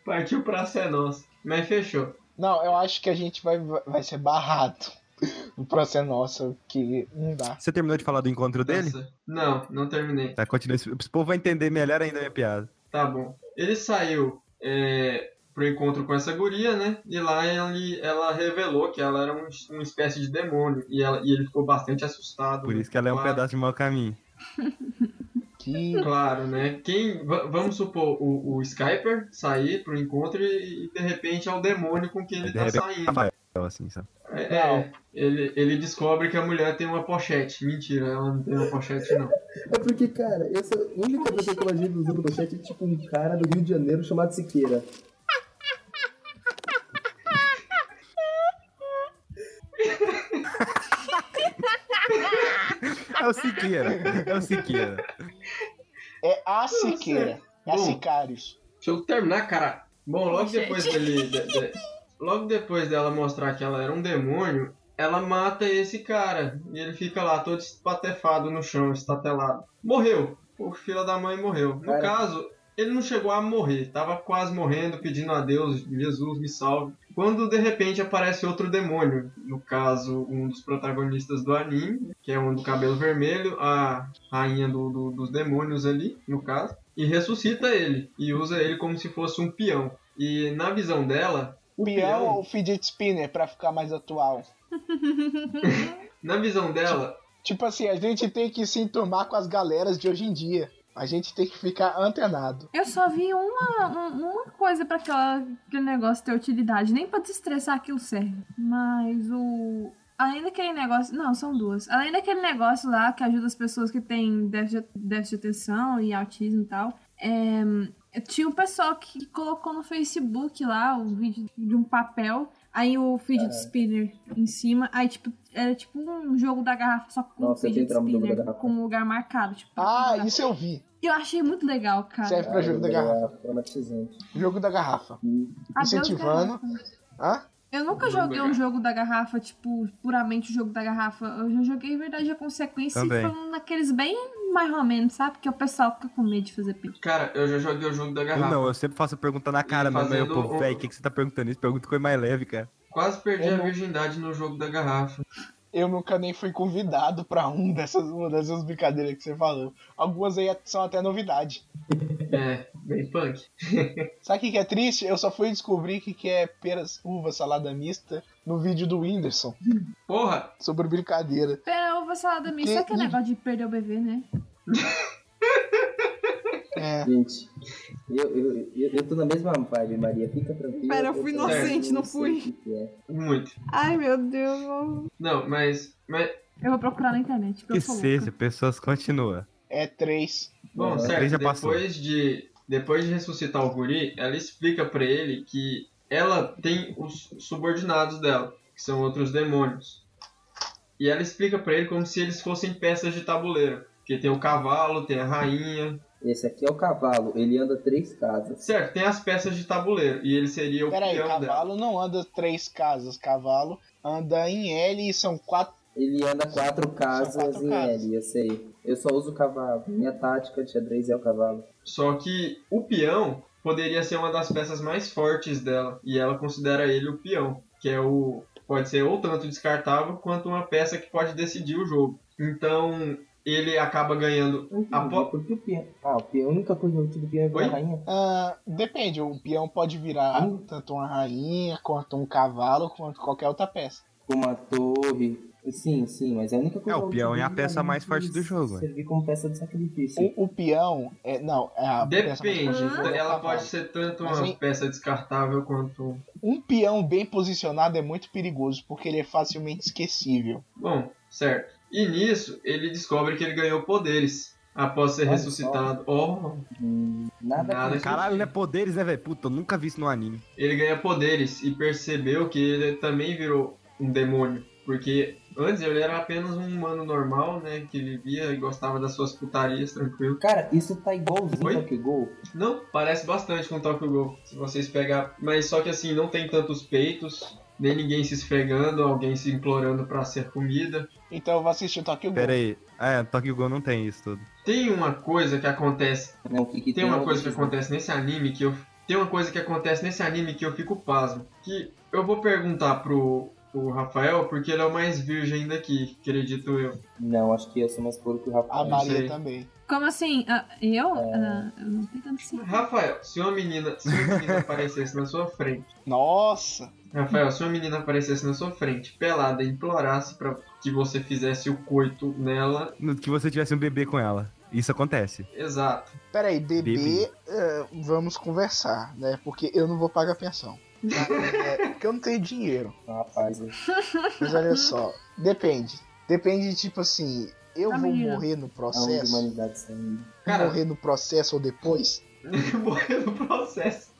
Partiu pra ser nossa. Mas fechou. Não, eu acho que a gente vai, vai ser barrado no processo nosso, que não dá. Você terminou de falar do encontro dele? Nossa. Não, não terminei. Tá, continua. Esse povo vai entender melhor ainda a minha piada. Tá bom. Ele saiu é, pro encontro com essa guria, né? E lá ele, ela revelou que ela era um, uma espécie de demônio. E, ela, e ele ficou bastante assustado. Por isso que ela é um Claro. pedaço de mau caminho. Que. Claro, né? Quem, va- vamos supor, o, o Skyper sair pro encontro e, e de repente é o demônio com quem ele De tá repente, saindo. Assim, sabe? É, é, ele, ele descobre que a mulher tem uma pochete. Mentira, ela não tem uma pochete, não. É porque, cara, essa única pessoa que eu imagino usando pochete é tipo um cara do Rio de Janeiro chamado Siqueira. É o Siqueira. É o Siqueira. É a Siqueira. É a. Sicários. Deixa eu terminar, cara. Bom, logo depois dele. de- de- logo depois dela mostrar que ela era um demônio, ela mata esse cara. E ele fica lá todo espatefado no chão, estatelado. Morreu. O filho da mãe morreu. No Cara. caso, ele não chegou a morrer. Tava quase morrendo, pedindo a Deus, Jesus, me salve. Quando de repente aparece outro demônio. No caso, um dos protagonistas do anime, que é um do cabelo vermelho, a rainha do- do- dos demônios ali, no caso e ressuscita ele e usa ele como se fosse um peão. E na visão dela, o Peão ou fidget spinner, pra ficar mais atual? na visão dela, Tipo assim, a gente tem que se enturmar com as galeras de hoje em dia. A gente tem que ficar antenado. Eu só vi uma, um- uma coisa pra aquela, aquele negócio ter utilidade. Nem pra desestressar aquilo serve. Mas o. Além daquele negócio. Não, são duas. Além daquele negócio lá que ajuda as pessoas que têm déficit, déficit de atenção e autismo e tal. É, tinha um pessoal que colocou no Facebook lá o vídeo de um papel. Aí o fidget spinner em cima. Aí, tipo, era tipo um jogo da garrafa, só com Nossa, fidget spinner. Com um lugar marcado. Tipo, Ah, isso eu vi. Eu achei muito legal, cara. Serve pra jogo da garrafa. Jogo da garrafa. Adeus, Incentivando. garrafa. Hã? Eu nunca da joguei um jogo da garrafa, tipo, puramente o jogo da garrafa. Eu já joguei verdade a consequência Também. e foi um daqueles bem mais ou menos, sabe? Porque o pessoal fica com medo de fazer pique. cara, eu já joguei o jogo da Eu garrafa. não, eu sempre faço a pergunta na cara, mas meu povo, velho, o que, que você tá perguntando isso? Pergunta coisa mais leve, cara. Quase perdi Eu a virgindade no jogo da garrafa. Eu nunca nem fui convidado pra um dessas, uma dessas brincadeiras que você falou. Algumas aí são até novidade. É, bem punk. Sabe o que, é triste? Eu só fui descobrir o que, que é peras, uva, salada mista no vídeo do Whindersson Porra, sobre brincadeira. Pera, vou salada mista. Que- Sabe aquele negócio de perder o bebê, né? É. Gente, eu, eu, eu, eu tô na mesma vibe, Maria. Fica tranquila. Pera, eu fui inocente, não fui. é. Muito. Ai, meu Deus. Não, mas. mas Eu vou procurar na internet, Que eu sou seja, louca. pessoas continua. É três. Bom, Uhum. certo. Passou. Depois de, depois de ressuscitar o guri, ela explica pra ele que ela tem os subordinados dela, que são outros demônios. E ela explica pra ele como se eles fossem peças de tabuleiro. Que tem o cavalo, tem a rainha. Esse aqui é o cavalo, ele anda três casas. Certo, tem as peças de tabuleiro. E ele seria o Peraí, peão dela. cavalo não anda três casas. Cavalo anda em L e são quatro. Ele anda quatro casas quatro em casas. L, eu sei. Eu só uso o cavalo. Minha tática de xadrez é o cavalo. Só que o peão poderia ser uma das peças mais fortes dela. E ela considera ele o peão, que é o. Pode ser ou tanto descartável quanto uma peça que pode decidir o jogo. Então ele acaba ganhando. a po- Por que o peão? Ah, o peão, a única coisa útil do peão é virar Oi? rainha. Ah, depende, o peão pode virar Hum. tanto uma rainha, quanto um cavalo, quanto qualquer outra peça. Uma torre. Sim, sim, mas é a única coisa É, o peão é a peça virar mais forte do jogo, Servir como peça de sacrifício. O, o peão é. Não, é a peça mais Depende. forte do jogo é o Ela pode ser tanto uma peça descartável quanto. Um peão bem posicionado é muito perigoso, porque ele é facilmente esquecível. Bom, certo. E nisso ele descobre que ele ganhou poderes após ser Olha ressuscitado. Oh, Hum, nada, Nada Caralho, né? Poderes, né, velho? Puta, eu nunca vi isso no anime. ele ganha poderes e percebeu que ele também virou um demônio. Porque antes ele era apenas um humano normal, né? Que vivia e gostava das suas putarias, tranquilo. Cara, isso tá igualzinho Oi? ao que Gol. Não, parece bastante com Tokyo Ghoul. Se vocês pegar. Mas só que assim, não tem tantos peitos, nem ninguém se esfregando, alguém se implorando pra ser comida. Então eu vou assistir Tokyo Ghoul. Pera aí. É, Tokyo Ghoul não tem isso tudo. Tem uma coisa que acontece. Não, o que, que Tem uma coisa que outro- acontece nesse anime que eu. Tem uma coisa que acontece nesse anime que eu fico pasmo. Que eu vou perguntar pro, pro Rafael, porque ele é o mais virgem daqui, acredito eu. Não, acho que eu sou mais puro que o A Rafael. Maria sei. também. Como assim? Ah, eu? É. Ah, eu não tenho tanto assim. Rafael, se uma menina, se uma menina aparecesse na sua frente, Nossa! Rafael, se uma menina aparecesse na sua frente, pelada, e implorasse pra que você fizesse o coito nela, Que você tivesse um bebê com ela. Isso acontece. exato. Peraí, bebê, Bebê. eh, vamos conversar, né? Porque eu não vou pagar pensão. É, porque eu não tenho dinheiro. Rapaz, Mas olha só, depende. Depende, tipo assim, eu A vou morrer no a processo, humanidade saindo. Cara, morrer no processo ou depois. morrer no processo.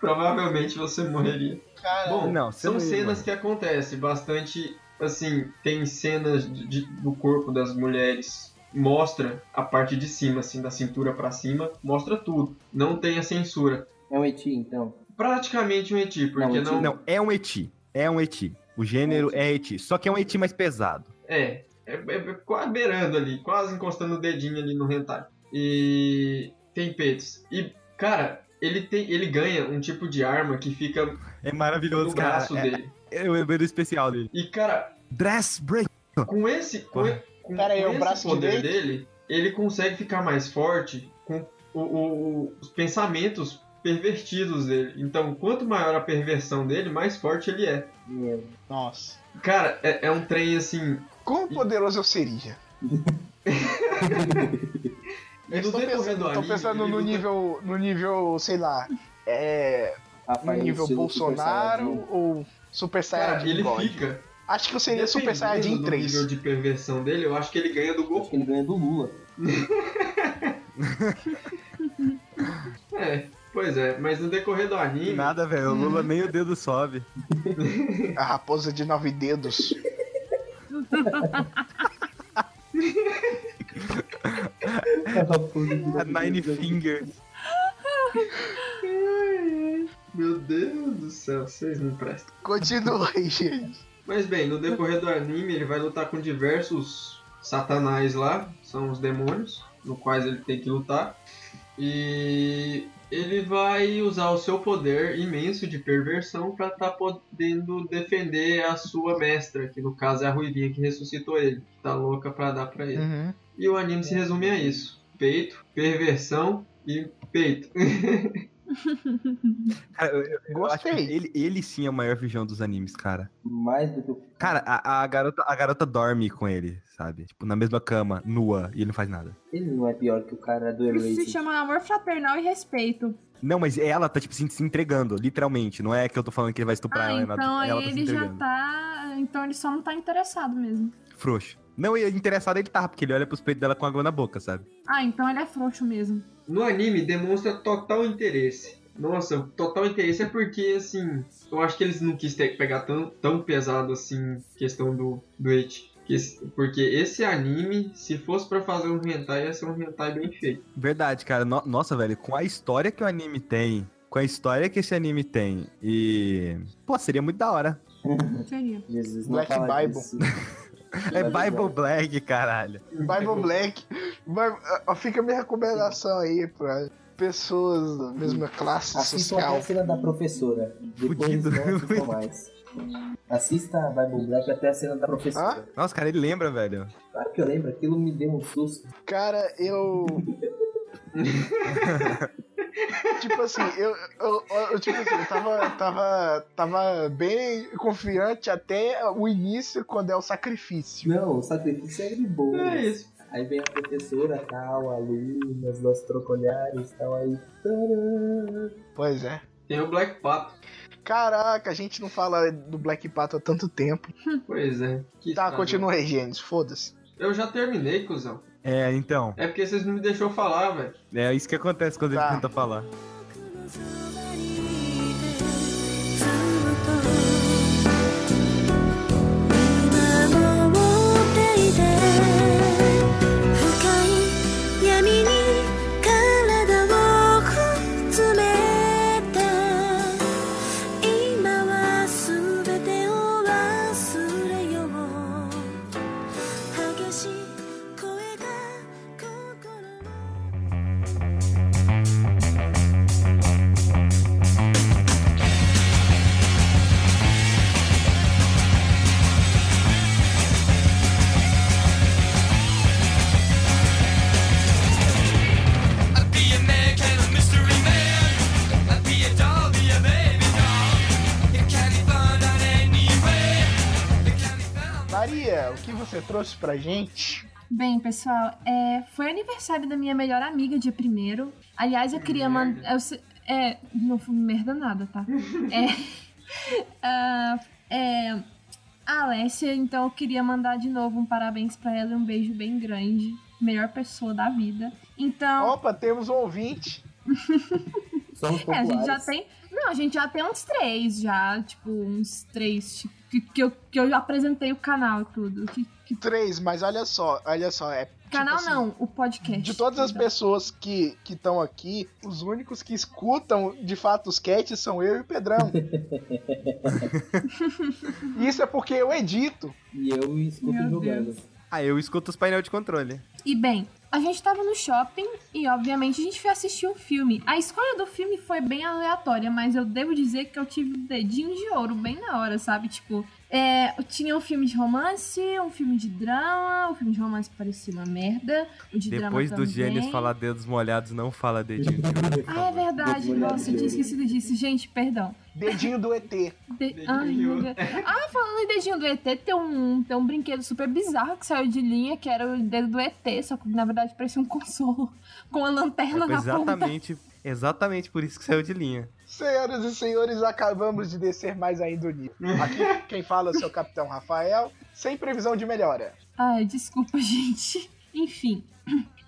Provavelmente você morreria. Cara, Bom, Não, você são cenas mano. que acontecem bastante. Assim, tem cenas de- de- do corpo das mulheres. Mostra a parte de cima, assim, da cintura pra cima. Mostra tudo. Não tem a censura. É um eti, então. Praticamente um eti, porque Não, não. Não, é um eti. É um eti. O gênero é eti. Só que é um eti mais pesado. É, é, é, é quase beirando ali, quase encostando o dedinho ali no hentai. E tem peitos. E, cara, ele tem, ele ganha um tipo de arma que fica É no maravilhoso, cara. braço É, dele. é o lembrei do especial dele. E, cara, Dress break. com esse, com, com, aí, com o esse braço poder direito? dele, ele consegue ficar mais forte com o- o- os pensamentos pervertidos dele. Então, quanto maior a perversão dele, mais forte ele é. Nossa. Cara, é, é um trem assim. Quão poderoso eu seria? Eu no estou pensando, anime, pensando no luta- nível, no nível, sei lá, é, no Rafael, nível Super Bolsonaro Saiyajin. ou Super Saiyajin ele God? fica. Acho que eu seria Super Saiyajin do 3. nível de perversão dele, eu acho que ele ganha do Goku. ele ganha do Lula. É, pois é, mas no decorrer do anime. Nada, velho. O Lula nem o dedo sobe. A raposa de nove dedos. A Nine Fingers. Meu Deus do céu, vocês não prestam. Continua aí, gente. Mas bem, no decorrer do anime ele vai lutar com diversos satanás lá, são os demônios, no quais ele tem que lutar. E ele vai usar o seu poder imenso de perversão para estar podendo defender a sua mestra, que no caso é a Ruivinha que ressuscitou ele, que tá louca pra dar pra ele. Uhum. E o anime se resume a isso: peito, perversão e peito. Cara, eu, eu- eu acho que Gostei. ele, ele sim é o maior vilão dos animes, cara. Mais do que. Cara, a, a garota, a garota dorme com ele, sabe? Tipo, na mesma cama, nua, e ele não faz nada. Ele não é pior que o cara do Isso se Erased. chama amor fraternal e respeito. Não, mas ela tá, tipo, se, se entregando, literalmente. Não é que eu tô falando que ele vai estuprar Ah, ela, então aí ela tá se ele já tá. Então ele só não tá interessado mesmo. Frouxo. Não, e interessado ele tá, porque ele olha pros peitos dela com água na boca, sabe? Ah, então ele é frouxo mesmo. No anime demonstra total interesse. Nossa, total interesse é porque, assim, eu acho que eles não quis ter- pegar tão, tão pesado assim questão do, do Eti. Que Porque esse anime, se fosse pra fazer um hentai, ia ser um hentai bem feito. Verdade, cara. No- nossa, velho, com a história que o anime tem, com a história que esse anime tem, e. Pô, seria muito da hora. Seria. Jesus, Black Bible. É Bible Black, caralho. Bible Black. Fica a minha recomendação aí pra pessoas da mesma classe Assistam até social. a cena da professora. Depois não mais. Assista a Bible Black até a cena da professora. Nossa, cara, ele lembra, velho. Claro que eu lembro, aquilo me deu um susto. Cara, eu. tipo assim, eu, eu, eu- tipo assim, eu tava, tava, tava bem confiante até o início, quando é o sacrifício. Não, o sacrifício é de boa. É isso. Aí vem a professora, tal, alunas, nós trocolhares, tal, aí. tadã. Pois é. Tem o Black Pato. Caraca, a gente não fala do Black Pato há tanto tempo. Pois é. Que Tá, estrago. continua aí, Gênesis, foda-se. Eu já terminei, cuzão. É, então. É porque vocês não me deixou falar, velho. É isso que acontece quando Tá. ele tenta falar. Trouxe pra gente? Bem, pessoal, é, foi aniversário da minha melhor amiga, dia primeiro. Aliás, eu queria mandar. É, não foi merda nada, tá? É, ah, é, a Alessia, então eu queria mandar de novo um parabéns pra ela e um beijo bem grande. Melhor pessoa da vida. Então, Opa, temos um ouvinte. Somos é, a gente já tem. Não, a gente já tem uns três, já. Tipo, uns três. Tipo, que, que eu, que eu apresentei o canal e tudo. Que- Três, mas olha só, olha só, é. tipo canal assim, não, o podcast. De todas as pessoas que estão aqui, os únicos que escutam de fato os cats são eu e o Pedrão. Isso é porque eu edito. E eu escuto Meu jogando. Deus. Ah, eu escuto os painel de controle. E bem, a gente tava no shopping e, obviamente, a gente foi assistir um filme. A escolha do filme foi bem aleatória, mas eu devo dizer que eu tive um dedinho de ouro bem na hora, sabe? Tipo, é, tinha um filme de romance, um filme de drama. O filme de romance parecia uma merda. O de Depois drama dos também. gênios falar dedos molhados, não fala dedinho de ouro, por Ah, é verdade. Nossa, eu tinha esquecido disso. Gente, perdão. Dedinho do ET. De... Dedinho Ai, de meu ouro. Deus. Ah, falando em dedinho do ET, tem um, tem um brinquedo super bizarro que saiu de linha, que era o dedo do ET, só que na verdade parecia um consolo com a lanterna É na ponta. exatamente, exatamente por isso que saiu de linha. Senhoras e senhores, acabamos de descer mais ainda o nível. Aqui quem fala é o seu capitão Rafael, sem previsão de melhora. Ai, desculpa, gente. Enfim.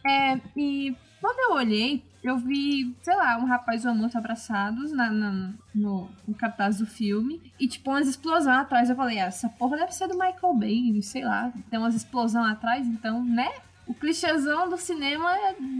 É, e quando eu olhei, eu vi, sei lá, um rapaz e uma moça abraçados na, na- no, no cartaz do filme. E, tipo, umas explosões atrás. Eu falei, ah, essa porra deve ser do Michael Bay, sei lá. Tem umas explosões atrás, então, né? O clichêzão do cinema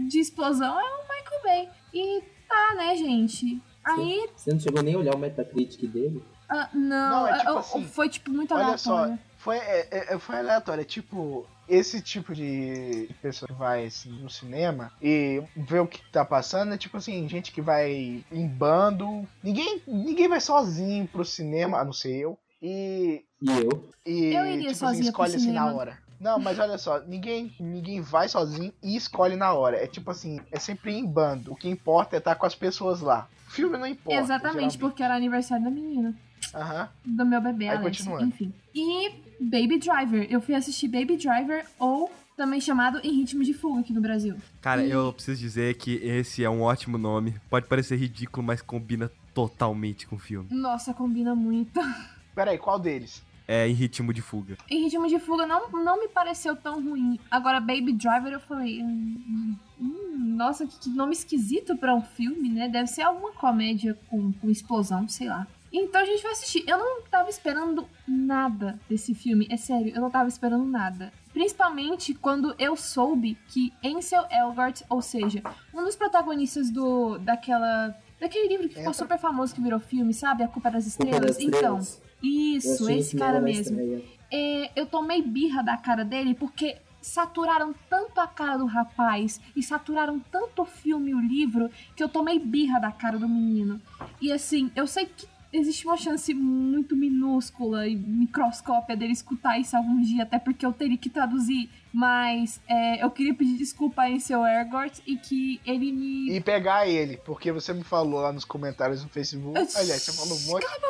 de explosão é o Michael Bay. E tá, né, gente? Aí, Você não chegou nem a olhar o Metacritic dele? ah, não, Não, é tipo eu- assim, foi, tipo, muito Olha só, aleatório. foi, é, é- foi aleatório. É tipo, esse tipo de pessoa que vai assim, no cinema e vê o que tá passando é tipo assim, gente que vai em bando. Ninguém, ninguém vai sozinho pro cinema, a não ser eu. E. E eu? e Eu iria tipo sozinha assim, pro escolhe assim na hora. Não, mas olha só, ninguém, ninguém vai sozinho e escolhe na hora. É tipo assim, é sempre em bando. O que importa é estar com as pessoas lá. O filme não importa. Exatamente, geralmente. porque era aniversário da menina. Aham. Do meu bebê, Aí, Alex. continuando. Enfim. E Baby Driver. Eu fui assistir Baby Driver, ou também chamado Em Ritmo de Fuga aqui no Brasil. Cara, E- eu preciso dizer que esse é um ótimo nome. Pode parecer ridículo, mas combina totalmente com o filme. Nossa, combina muito. Peraí, qual deles? É em ritmo de fuga. Em Ritmo de Fuga não, não me pareceu tão ruim. Agora, Baby Driver, eu falei. hum, hum, nossa, que que nome esquisito pra um filme, né? Deve ser alguma comédia com, com explosão, sei lá. Então a gente vai assistir. Eu não tava esperando nada desse filme. É sério, eu não tava esperando nada. Principalmente quando eu soube que Ansel Elgort, ou seja, um dos protagonistas do daquela daquele livro que ficou super famoso que virou filme, sabe? A Culpa das Culpa Estrelas. das Então, Estrelas. Eu isso, esse cara mesmo. estreia. É, eu tomei birra da cara dele porque saturaram tanto a cara do rapaz e saturaram tanto o filme e o livro que eu tomei birra da cara do menino. E assim, eu sei que existe uma chance muito minúscula e microscópia dele escutar isso algum dia, até porque eu teria que traduzir. Mas é, eu queria pedir desculpa a seu Ergort e que ele me. E pegar ele, porque você me falou lá nos comentários no Facebook. Aliás, você falou um monte. Acabou,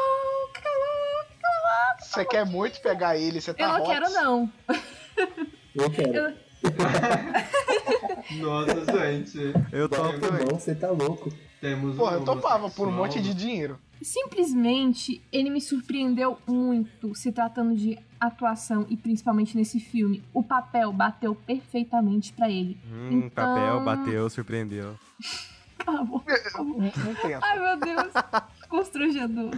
acabou, acabou. Você quer muito pegar ele, você tá Eu não hot. quero, não. Eu quero. Eu- Nossa, gente. Eu topo Não, também. você tá louco. Temos Porra, eu topava por um monte de dinheiro. Simplesmente, ele me surpreendeu muito se tratando de atuação e principalmente nesse filme. O papel bateu perfeitamente pra ele. Hum, Então- papel, bateu, surpreendeu. Cala a boca. Não, não tenta. Ai, meu Deus. Constrangedor.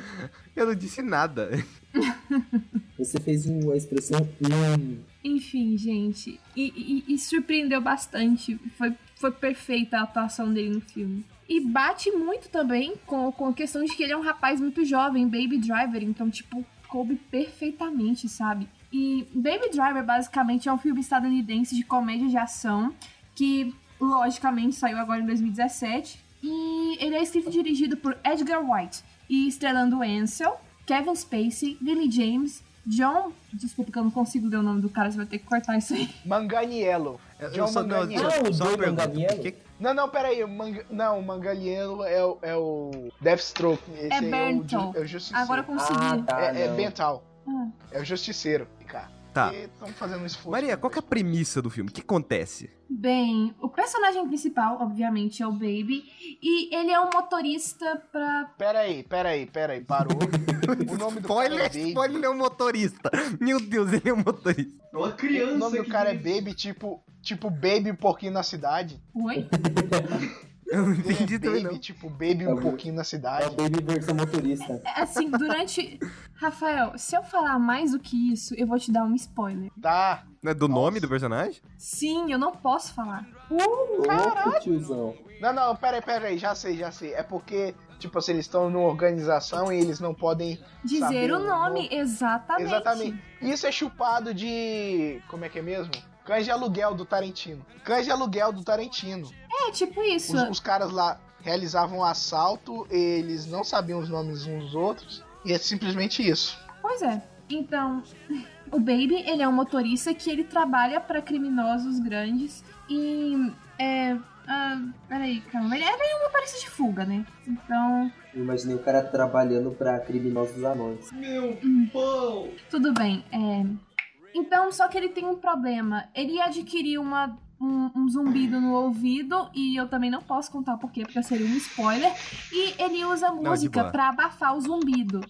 Eu não disse nada. Você fez uma expressão. Hum, Enfim, gente. E, e- e surpreendeu bastante. Foi, foi perfeita a atuação dele no filme. E bate muito também com, com a questão de que ele é um rapaz muito jovem, Baby Driver. Então, tipo, coube perfeitamente, sabe? E Baby Driver, basicamente, é um filme estadunidense de comédia de ação que, logicamente, saiu agora em 2017. E ele é escrito e dirigido por Edgar White. E estrelando Ansel, Kevin Spacey, Lily James, John. Desculpa que eu não consigo ler o nome do cara, você vai ter que cortar isso aí. Manganiello. Eu John só, não, Manganiello. Ah, o só uma pergunta. Que- Não, não, peraí. O Mang... Não, o Manganiello é o, é o Deathstroke. Esse É aí Berntal. É o, é o Justiceiro. Agora eu consegui. Ah, tá. é, é não. Bental. Ah. É o Justiceiro, cara. Tá. Estão fazendo um esforço. Maria, qual que é a premissa do filme? O que acontece? Bem, o personagem principal, obviamente, é o Baby. E ele é um motorista pra. Peraí, peraí, peraí. Parou. o nome do cara Spoiler, é Baby. spoiler, ele é um motorista. Meu Deus, ele é um motorista. É uma criança O nome do cara é Baby, tipo, tipo Baby um pouquinho na cidade. Oi? Eu não é entendi também, Baby, não. tipo Baby um É o- pouquinho na É cidade. o Baby versão motorista. Assim, durante. Rafael, se eu falar mais do que isso, eu vou te dar um spoiler. Tá. Não é do Nossa. nome do personagem? Sim, eu não posso falar. Louco, tiozão. Não, não, peraí, peraí, já sei, já sei. É porque, tipo assim, eles estão numa organização e eles não podem. Dizer Saber o o nome, nome. exatamente. Exatamente. Isso é chupado de. Como é que é mesmo? Cães de aluguel do Tarantino. Cães de aluguel do Tarantino. É, tipo isso. Os, os caras lá realizavam um assalto, eles não sabiam os nomes uns dos outros. E é simplesmente isso. Pois é. Então, o Baby, ele é um motorista que ele trabalha pra criminosos grandes e é. Ah, peraí, calma. Ele é é uma motorista de fuga, né? Então, Eu imaginei o cara trabalhando pra criminosos anões. Meu pão! tudo bem. É... Então, só que ele tem um problema. Ele adquiriu uma, um, um zumbido no ouvido, e eu também não posso contar por quê, porque seria um spoiler. E ele usa música boa. pra abafar o zumbido.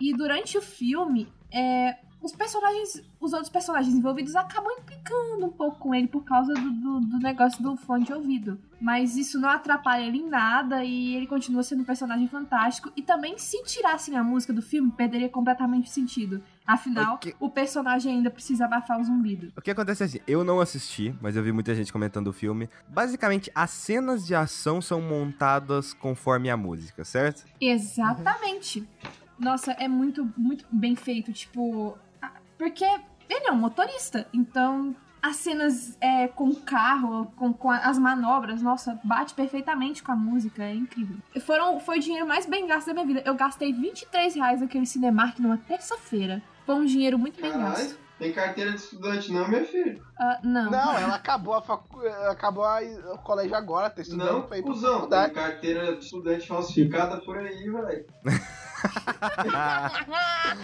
E durante o filme, é, os personagens, os outros personagens envolvidos acabam implicando um pouco com ele por causa do, do, do negócio do fone de ouvido. Mas isso não atrapalha ele em nada e ele continua sendo um personagem fantástico. E também, se tirassem a música do filme, perderia completamente o sentido. Afinal, Ok. o personagem ainda precisa abafar o zumbido. O que acontece é assim, eu não assisti, mas eu vi muita gente comentando o filme. Basicamente, as cenas de ação são montadas conforme a música, certo? Exatamente. Nossa, é muito, muito bem feito. Tipo, porque ele é um motorista, então as cenas é, com o carro, com, com as manobras, nossa, bate perfeitamente com a música, é incrível. Foram, foi o dinheiro mais bem gasto da minha vida. Eu gastei 23 reais naquele Cinemark numa terça-feira. Foi um dinheiro muito bem Caralho. gasto. Tem carteira de estudante não, minha filha. Ah, não. Não, ela acabou a facu... acabou a- o colégio agora, tá estudando Não, pra ir pra cuzão. Tem faculdade. carteira de estudante falsificada por aí, velho.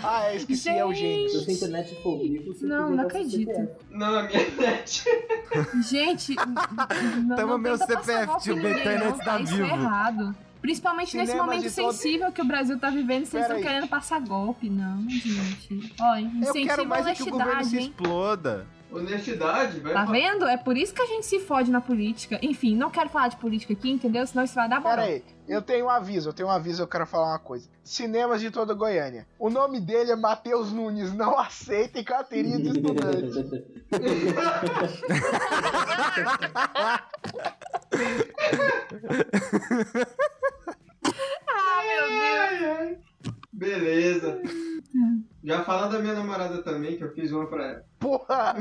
Ah, é, esqueci, é o Se gênio. você internet for Não, não acredito. CPF. Não, na minha net. Gente, não, Toma não meu CPF, tio, minha internet tá Isso vivo. é errado. Principalmente nesse momento de todo- sensível que o Brasil tá vivendo, vocês Pera estão querendo passar golpe, não, gente. Ó, Eu incentivo quero à mais é que o governo se exploda. Honestidade, vai Tá falar. vendo? É por isso que a gente se fode na política. Enfim, não quero falar de política aqui, entendeu? Senão isso vai dar Pera moral. aí, eu tenho um aviso, eu tenho um aviso, eu quero falar uma coisa. Cinemas de toda Goiânia. O nome dele é Matheus Nunes, não aceitem carteirinha de estudante. Ah, meu Deus. Beleza. Já fala da minha namorada também, que eu fiz uma pra ela. Porra!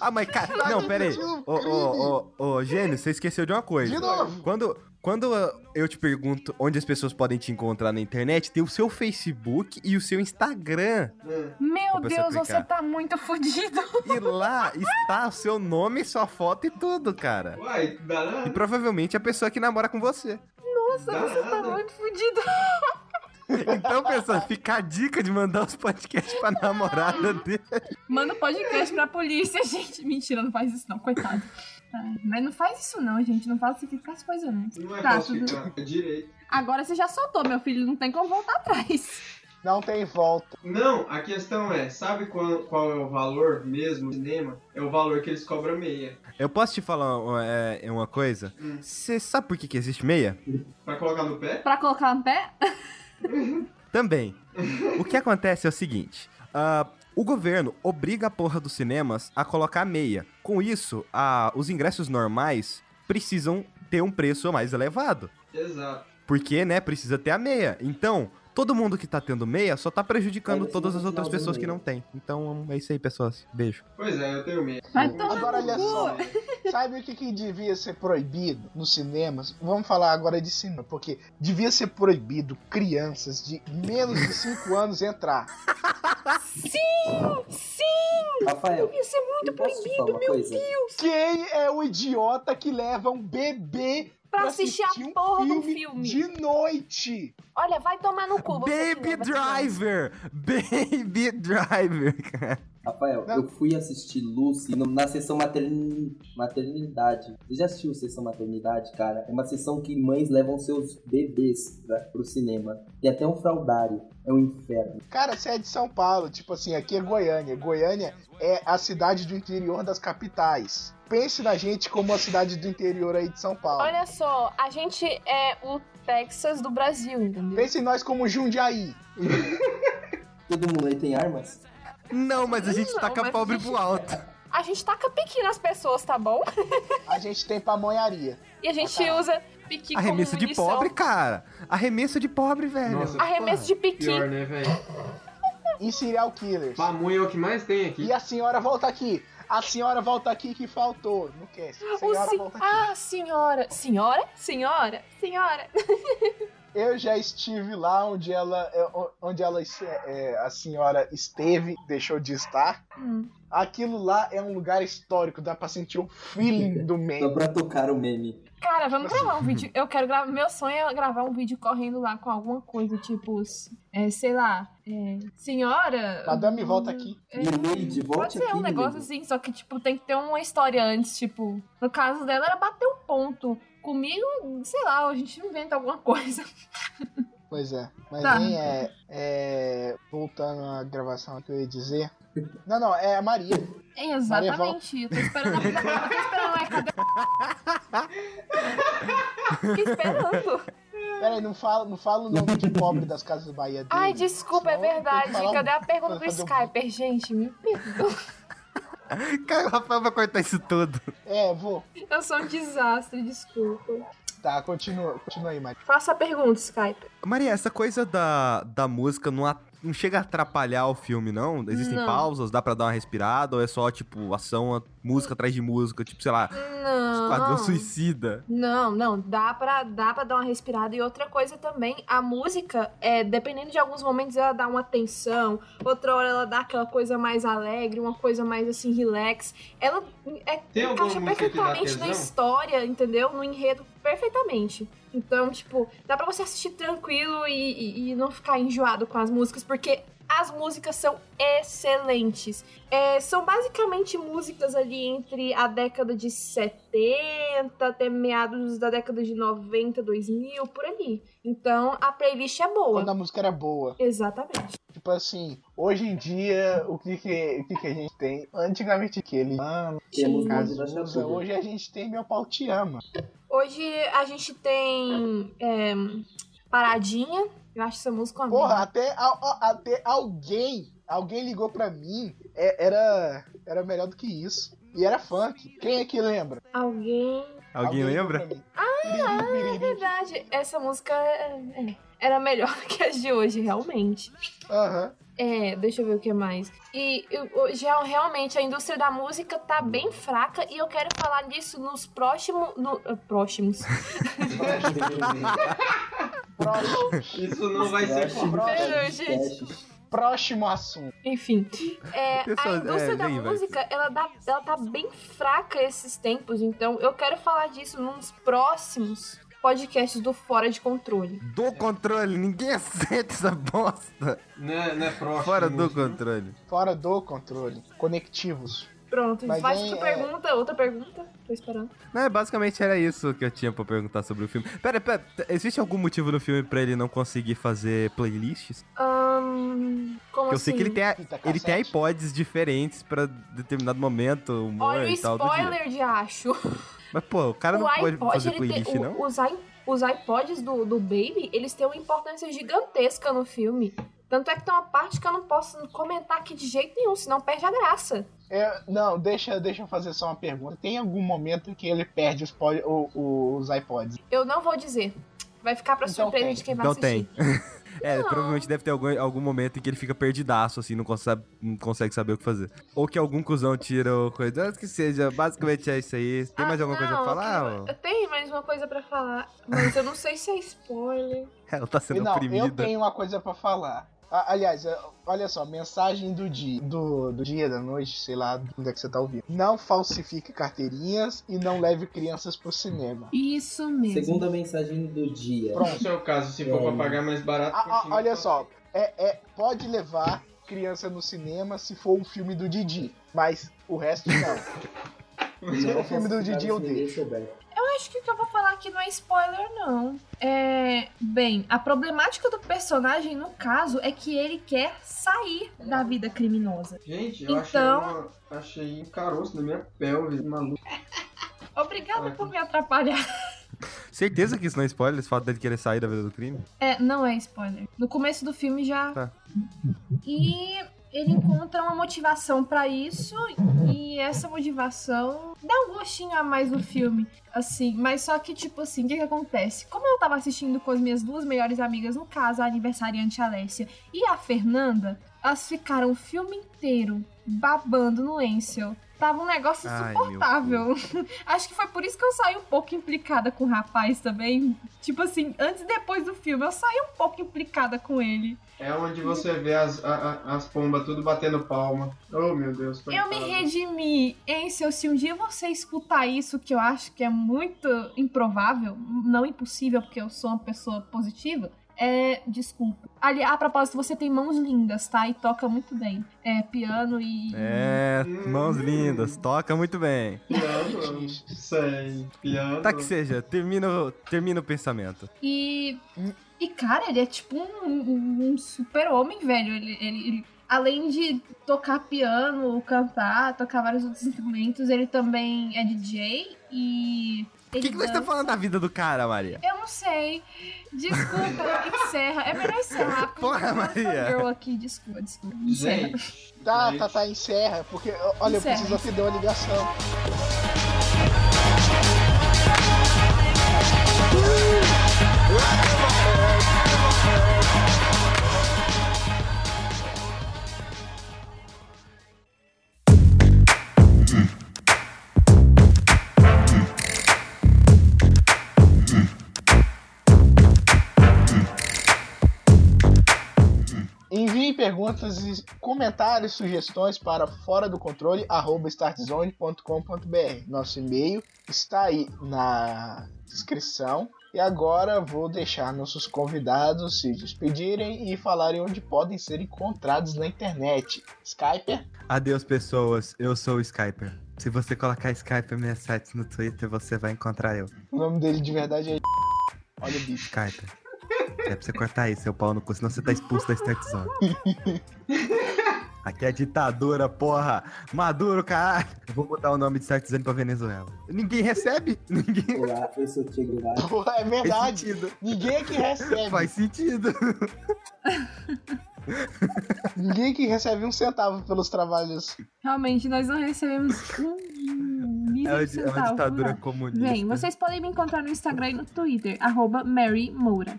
Ah, mas cara. Não, pera aí. Ô, ô, ô, ô, Gênio, você esqueceu de uma coisa. De novo! Quando, quando eu te pergunto onde as pessoas podem te encontrar na internet, tem o seu Facebook e o seu Instagram. Hum. Meu você Deus, você aplicar. tá muito fudido. E lá está o seu nome, sua foto e tudo, cara. Uai, dá E provavelmente a pessoa que namora com você. Nossa, você tá muito fudido. Então, pessoal, fica a dica de mandar os podcasts pra namorada dele. Manda um podcast pra polícia, gente. Mentira, não faz isso não, coitado. Ai, mas não faz isso não, gente. Não falsifica as coisas não. Não é Tá, falsificar, é direito. Agora você já soltou, meu filho. Não tem como voltar atrás. Não tem volta. Não, a questão é, sabe qual, qual é o valor mesmo do cinema? É o valor que eles cobram meia. Eu posso te falar uma, é, uma coisa? Hum. Você sabe por que, que existe meia? Pra colocar no pé? Pra colocar no pé? Também. O que acontece é o seguinte: ah, o governo obriga a porra dos cinemas a colocar meia. Com isso, os ingressos normais precisam ter um preço mais elevado. Exato. Porque, né, precisa ter a meia. Então, todo mundo que tá tendo meia só tá prejudicando Ainda todas as outras pessoas que não tem. Então, é isso aí, pessoas. Beijo. Pois é, eu tenho meia. Tomar Agora olha só, sabe o que, que devia ser proibido nos cinemas? Vamos falar agora de cinema, porque devia ser proibido crianças de menos de 5 anos entrar. Sim! Sim! Rafael, Devia ser muito proibido, meu coisa? Quem é o idiota que leva um bebê Pra assistir a um porra do filme filme. de noite? Olha, vai tomar no cu. Baby. Driver! Baby Driver, cara. Rafael, Não. eu fui assistir Lucy na sessão matern... maternidade. Você já assistiu sessão maternidade, cara? É uma sessão que mães levam seus bebês pra, pro cinema. Tem até um fraudário. É um inferno. Cara, você é de São Paulo, tipo assim, aqui é Goiânia. Goiânia é a cidade do interior das capitais. Pense na gente como a cidade do interior aí de São Paulo. Olha só, a gente é o Texas do Brasil, entendeu? Pense em nós como Jundiaí. Todo mundo aí tem armas? Não, mas a gente Não, taca pobre a gente- pro alto. A gente taca pique nas pessoas, tá bom? A gente tem pamonharia. E a gente Ah, tá. usa como Arremesso de pobre, cara. Arremesso de pobre, velho. Nossa, Arremesso de pique. Pior, né, velho? E serial killers. Pamonha é o que mais tem aqui. E a senhora volta aqui. A senhora volta aqui que faltou. Não quer. Senhora se- volta aqui. Ah, senhora. Senhora? Senhora? Senhora. Eu já estive lá onde ela, é, onde ela, é, a senhora esteve, deixou de estar. Hum. Aquilo lá é um lugar histórico, dá pra sentir o feeling do Só meme. pra tocar o meme. Cara, vamos gravar um vídeo. Eu quero gravar. Meu sonho é gravar um vídeo correndo lá com alguma coisa, tipo, é, sei lá, é, senhora. Madame, volta aqui. É, Milady, volte Pode ser aqui, um negócio assim, só que, tipo, tem que ter uma história antes, tipo. No caso dela, era bater um ponto. Comigo, sei lá, a gente inventa alguma coisa. Pois é. Mas Tá. nem é, é. Voltando à gravação que eu ia dizer. Não, não, é a Maria. É, exatamente. Eu tô esperando a. Eu tô esperando a. Cadê? Fiquei esperando. Pera aí, não fala, não fala o nome de pobre das casas Bahia dele. Ai, desculpa, é verdade. falar um- Cadê a pergunta do fazer um- Skyper, gente? Me perdoa. Cara, o Rafael vai cortar isso tudo. É, vou. Eu sou um desastre, desculpa. Tá, continua, continua aí, Maria. Faça a pergunta, Skyper. Maria, essa coisa da, da música não, não chega a atrapalhar o filme, não? Existem Não. pausas, dá pra dar uma respirada? Ou é só, tipo, ação, música atrás de música? Tipo, sei lá, Não. Esquadrão Suicida. Não, não, dá pra, dá pra dar uma respirada. E outra coisa também, a música, é, dependendo de alguns momentos, ela dá uma tensão, outra hora ela dá aquela coisa mais alegre, uma coisa mais assim, relax. Ela é, encaixa perfeitamente na história, entendeu? No enredo, perfeitamente. Então, tipo, dá pra você assistir tranquilo e, e- e não ficar enjoado com as músicas, porque as músicas são excelentes. É, são basicamente músicas ali entre a década de 70 até meados da década de 90, 2000, por ali. Então, a playlist é boa. Quando a música era boa. Exatamente. Tipo assim, hoje em dia, o que que, o que, que a gente tem? Antigamente aquele mano, Temos música hoje a gente tem Meu Pau Te Ama. Hoje a gente tem é, Paradinha. Eu acho essa música uma Porra, até, até alguém, alguém ligou pra mim, é- era, era melhor do que isso. E era funk. Quem é que lembra? Alguém. Alguém ligou lembra? Ah, É verdade, essa música é- é, era melhor do que as de hoje, realmente. Aham. É, deixa eu ver o que mais. E eu- já, realmente a indústria da música tá bem fraca e eu quero falar disso nos próximos. No, eh, próximos. Próximo, Isso não vai ser Próximo. Próximo assunto. Enfim, é, Pessoal, a indústria é, da vai. música, ela, dá, ela tá bem fraca esses tempos, então eu quero falar disso nos próximos podcasts do Fora de Controle. Do controle, ninguém acerta essa bosta. Não é, não é próximo. Fora do controle. Fora do controle. Conectivos. Pronto, Mas faz aí, outra é- pergunta, outra pergunta. Tô esperando. Não, é, basicamente era isso que eu tinha pra perguntar sobre o filme. Pera, pera, existe algum motivo no filme pra ele não conseguir fazer playlists? Ahn, como Porque eu assim? sei que ele tem, a- Fita ele tem iPods diferentes pra determinado momento, humor Olha o e tal do dia. spoiler de acho. Mas, pô, o cara não o pode iPod, fazer ele playlist, tem, o- não? Os, i- os iPods do, do Baby, eles têm uma importância gigantesca no filme. Tanto é que tem uma parte que eu não posso comentar aqui de jeito nenhum, senão perde a graça. É, não, deixa, deixa eu fazer só uma pergunta. Tem algum momento que ele perde os, pod- o- o- os iPods? Eu não vou dizer. Vai ficar pra Então surpresa tem. de quem vai Não assistir. tem. É, provavelmente deve ter algum, algum momento em que ele fica perdidaço, assim, não consegue, não consegue saber o que fazer. Ou que algum cuzão tira o coisa. Que seja, basicamente é isso aí. Tem mais Ah, alguma coisa não, pra falar? Eu ou- tenho mais uma coisa pra falar, mas eu não sei se é spoiler. Ela tá sendo não, eu oprimida. tenho uma coisa pra falar. Aliás, é, olha só, mensagem do dia, do, do dia, da noite, sei lá, onde é que você tá ouvindo. Não falsifique carteirinhas e não leve crianças pro cinema. Isso mesmo. Segunda mensagem do dia. Pronto. No seu caso, se for É. pra pagar mais barato. A- a- olha só, é, é, pode levar criança no cinema se for um filme do Didi, mas o resto não. Se for o filme do Didi, eu deixo. Eu acho que o que eu vou falar aqui não é spoiler, não. É. Bem, a problemática do personagem, no caso, é que ele quer sair da vida criminosa. Gente, eu Então- achei, uma, achei um caroço na minha pelve, maluco. Obrigada por me atrapalhar. Certeza que isso não é spoiler, esse fato dele querer sair da vida do crime? É, não é spoiler. No começo do filme já. Tá. E ele encontra uma motivação pra isso e essa motivação dá um gostinho a mais no filme, assim, mas só que tipo assim, o que que acontece? Como eu tava assistindo com as minhas duas melhores amigas, no caso a aniversariante Alessia e a Fernanda, elas ficaram o filme inteiro babando no Ansel. Tava um negócio Ai, insuportável. Acho que foi por isso que eu saí um pouco implicada com o rapaz também. Tipo assim, antes e depois do filme, eu saí um pouco implicada com ele. É onde você vê as, a- a- as pombas tudo batendo palma. Oh, meu Deus. Eu me coitado. redimi. Ansel, se um dia você escutar isso, que eu acho que é muito improvável, não impossível, porque eu sou uma pessoa positiva, é. Desculpa. Ali, a propósito, você tem mãos lindas, tá? E toca muito bem. É, piano e. É, mãos lindas, toca muito bem. Piano, sei. Piano. Tá que seja, termina, o- termina o pensamento. E. E, cara, ele é tipo um, um- um super-homem, velho. Ele, ele- ele- além de tocar piano, cantar, tocar vários outros instrumentos, ele também é DJ e. O que, que você tá falando da vida do cara, Maria? Eu não sei. Desculpa, encerra. É melhor encerrar. porque Porra, eu tô Maria. girl aqui, desculpa, desculpa. Encerra. Gente. Tá, tá, tá, encerra, porque, olha, eu Encerra. preciso atender uma ligação. Perguntas e comentários, sugestões para fora do controle, startzone.com.br. Nosso e-mail está aí na descrição. E agora vou deixar nossos convidados se despedirem e falarem onde podem ser encontrados na internet. Skyper, Adeus, pessoas. Eu sou o Skyper. Se você colocar Skyper 67 no Twitter, você vai encontrar eu. o nome dele de verdade é. Olha o bicho. Skyper. É pra você cortar aí, seu pau no cu, senão você tá expulso da Start Zone. Aqui é ditadura, porra. Maduro, caralho. Eu vou botar o nome de Start Zone pra Venezuela. Ninguém recebe. Ninguém. Eu sou o Tigre lá. Porra, é verdade. Ninguém aqui recebe. Faz sentido. Ninguém aqui recebe um centavo pelos trabalhos. Realmente, nós não recebemos um É é uma ditadura comunista. Bem, vocês podem me encontrar no Instagram e no Twitter, arroba Mary Moura.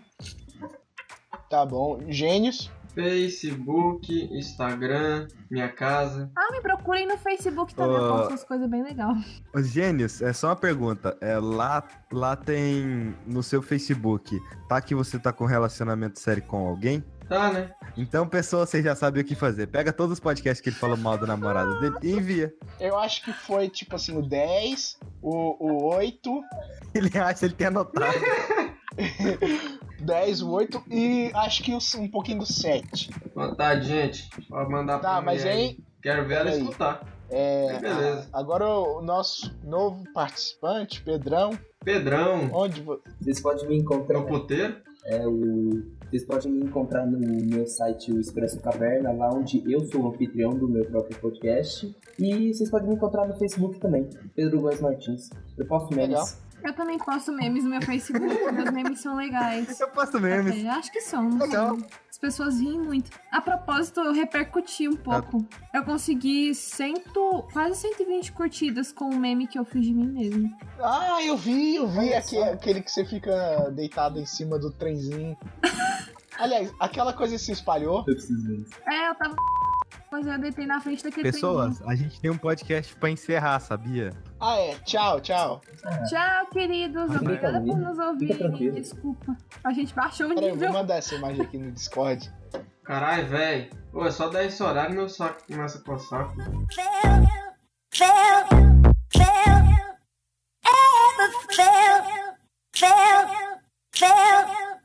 Tá bom. Gênios. Facebook, Instagram, minha casa. Ah, me procurem no Facebook também, eu posto umas coisas bem legais. Os gênios, é só uma pergunta. É, lá, lá tem no seu Facebook, tá que você tá com relacionamento sério com alguém? Tá, né? Então, pessoa, você já sabe o que fazer. Pega todos os podcasts que ele falou mal do namorado dele e envia. Eu acho que foi tipo assim, o 10, o, o 8, Ele acha, ele tem anotado. 10, o 8 e acho que um pouquinho do 7. Vontade, gente. Pode mandar pra Tá, mim mas aí. aí, Quero ver ela Peraí. escutar. é, Beleza. a- agora o nosso novo participante, Pedrão, Pedrão, onde vo- Vocês podem me encontrar. é o puteiro. É o... Vocês podem me encontrar no meu site, o Expresso Caverna, lá onde eu sou o anfitrião do meu próprio podcast. E vocês podem me encontrar no Facebook também, Pedro Góes Martins. Eu posto memes. Legal. Eu também posto memes no meu Facebook, meus memes são legais. Eu posto memes. Até, acho que são. não Legal. sei. As pessoas riem muito. A propósito, eu repercuti um pouco. Eu consegui cento, quase 120 curtidas com o meme que eu fiz de mim mesmo. Ah, eu vi, eu vi Olha aque- só. aquele que você fica deitado em cima do trenzinho. Aliás, aquela coisa se espalhou. Eu preciso ver isso. É, eu tava. Mas eu deitei na frente daquele Pessoas, a gente tem um podcast pra encerrar, sabia? Ah, é. Tchau, tchau. É. Tchau, queridos. Obrigada por nos ouvirem. Desculpa. A gente baixou o nível. Peraí, vou mandar essa imagem aqui no Discord. Caralho, velho. Pô, é só 10 horário meu saco começa a coçar. Fail, fail, fail, ever fail.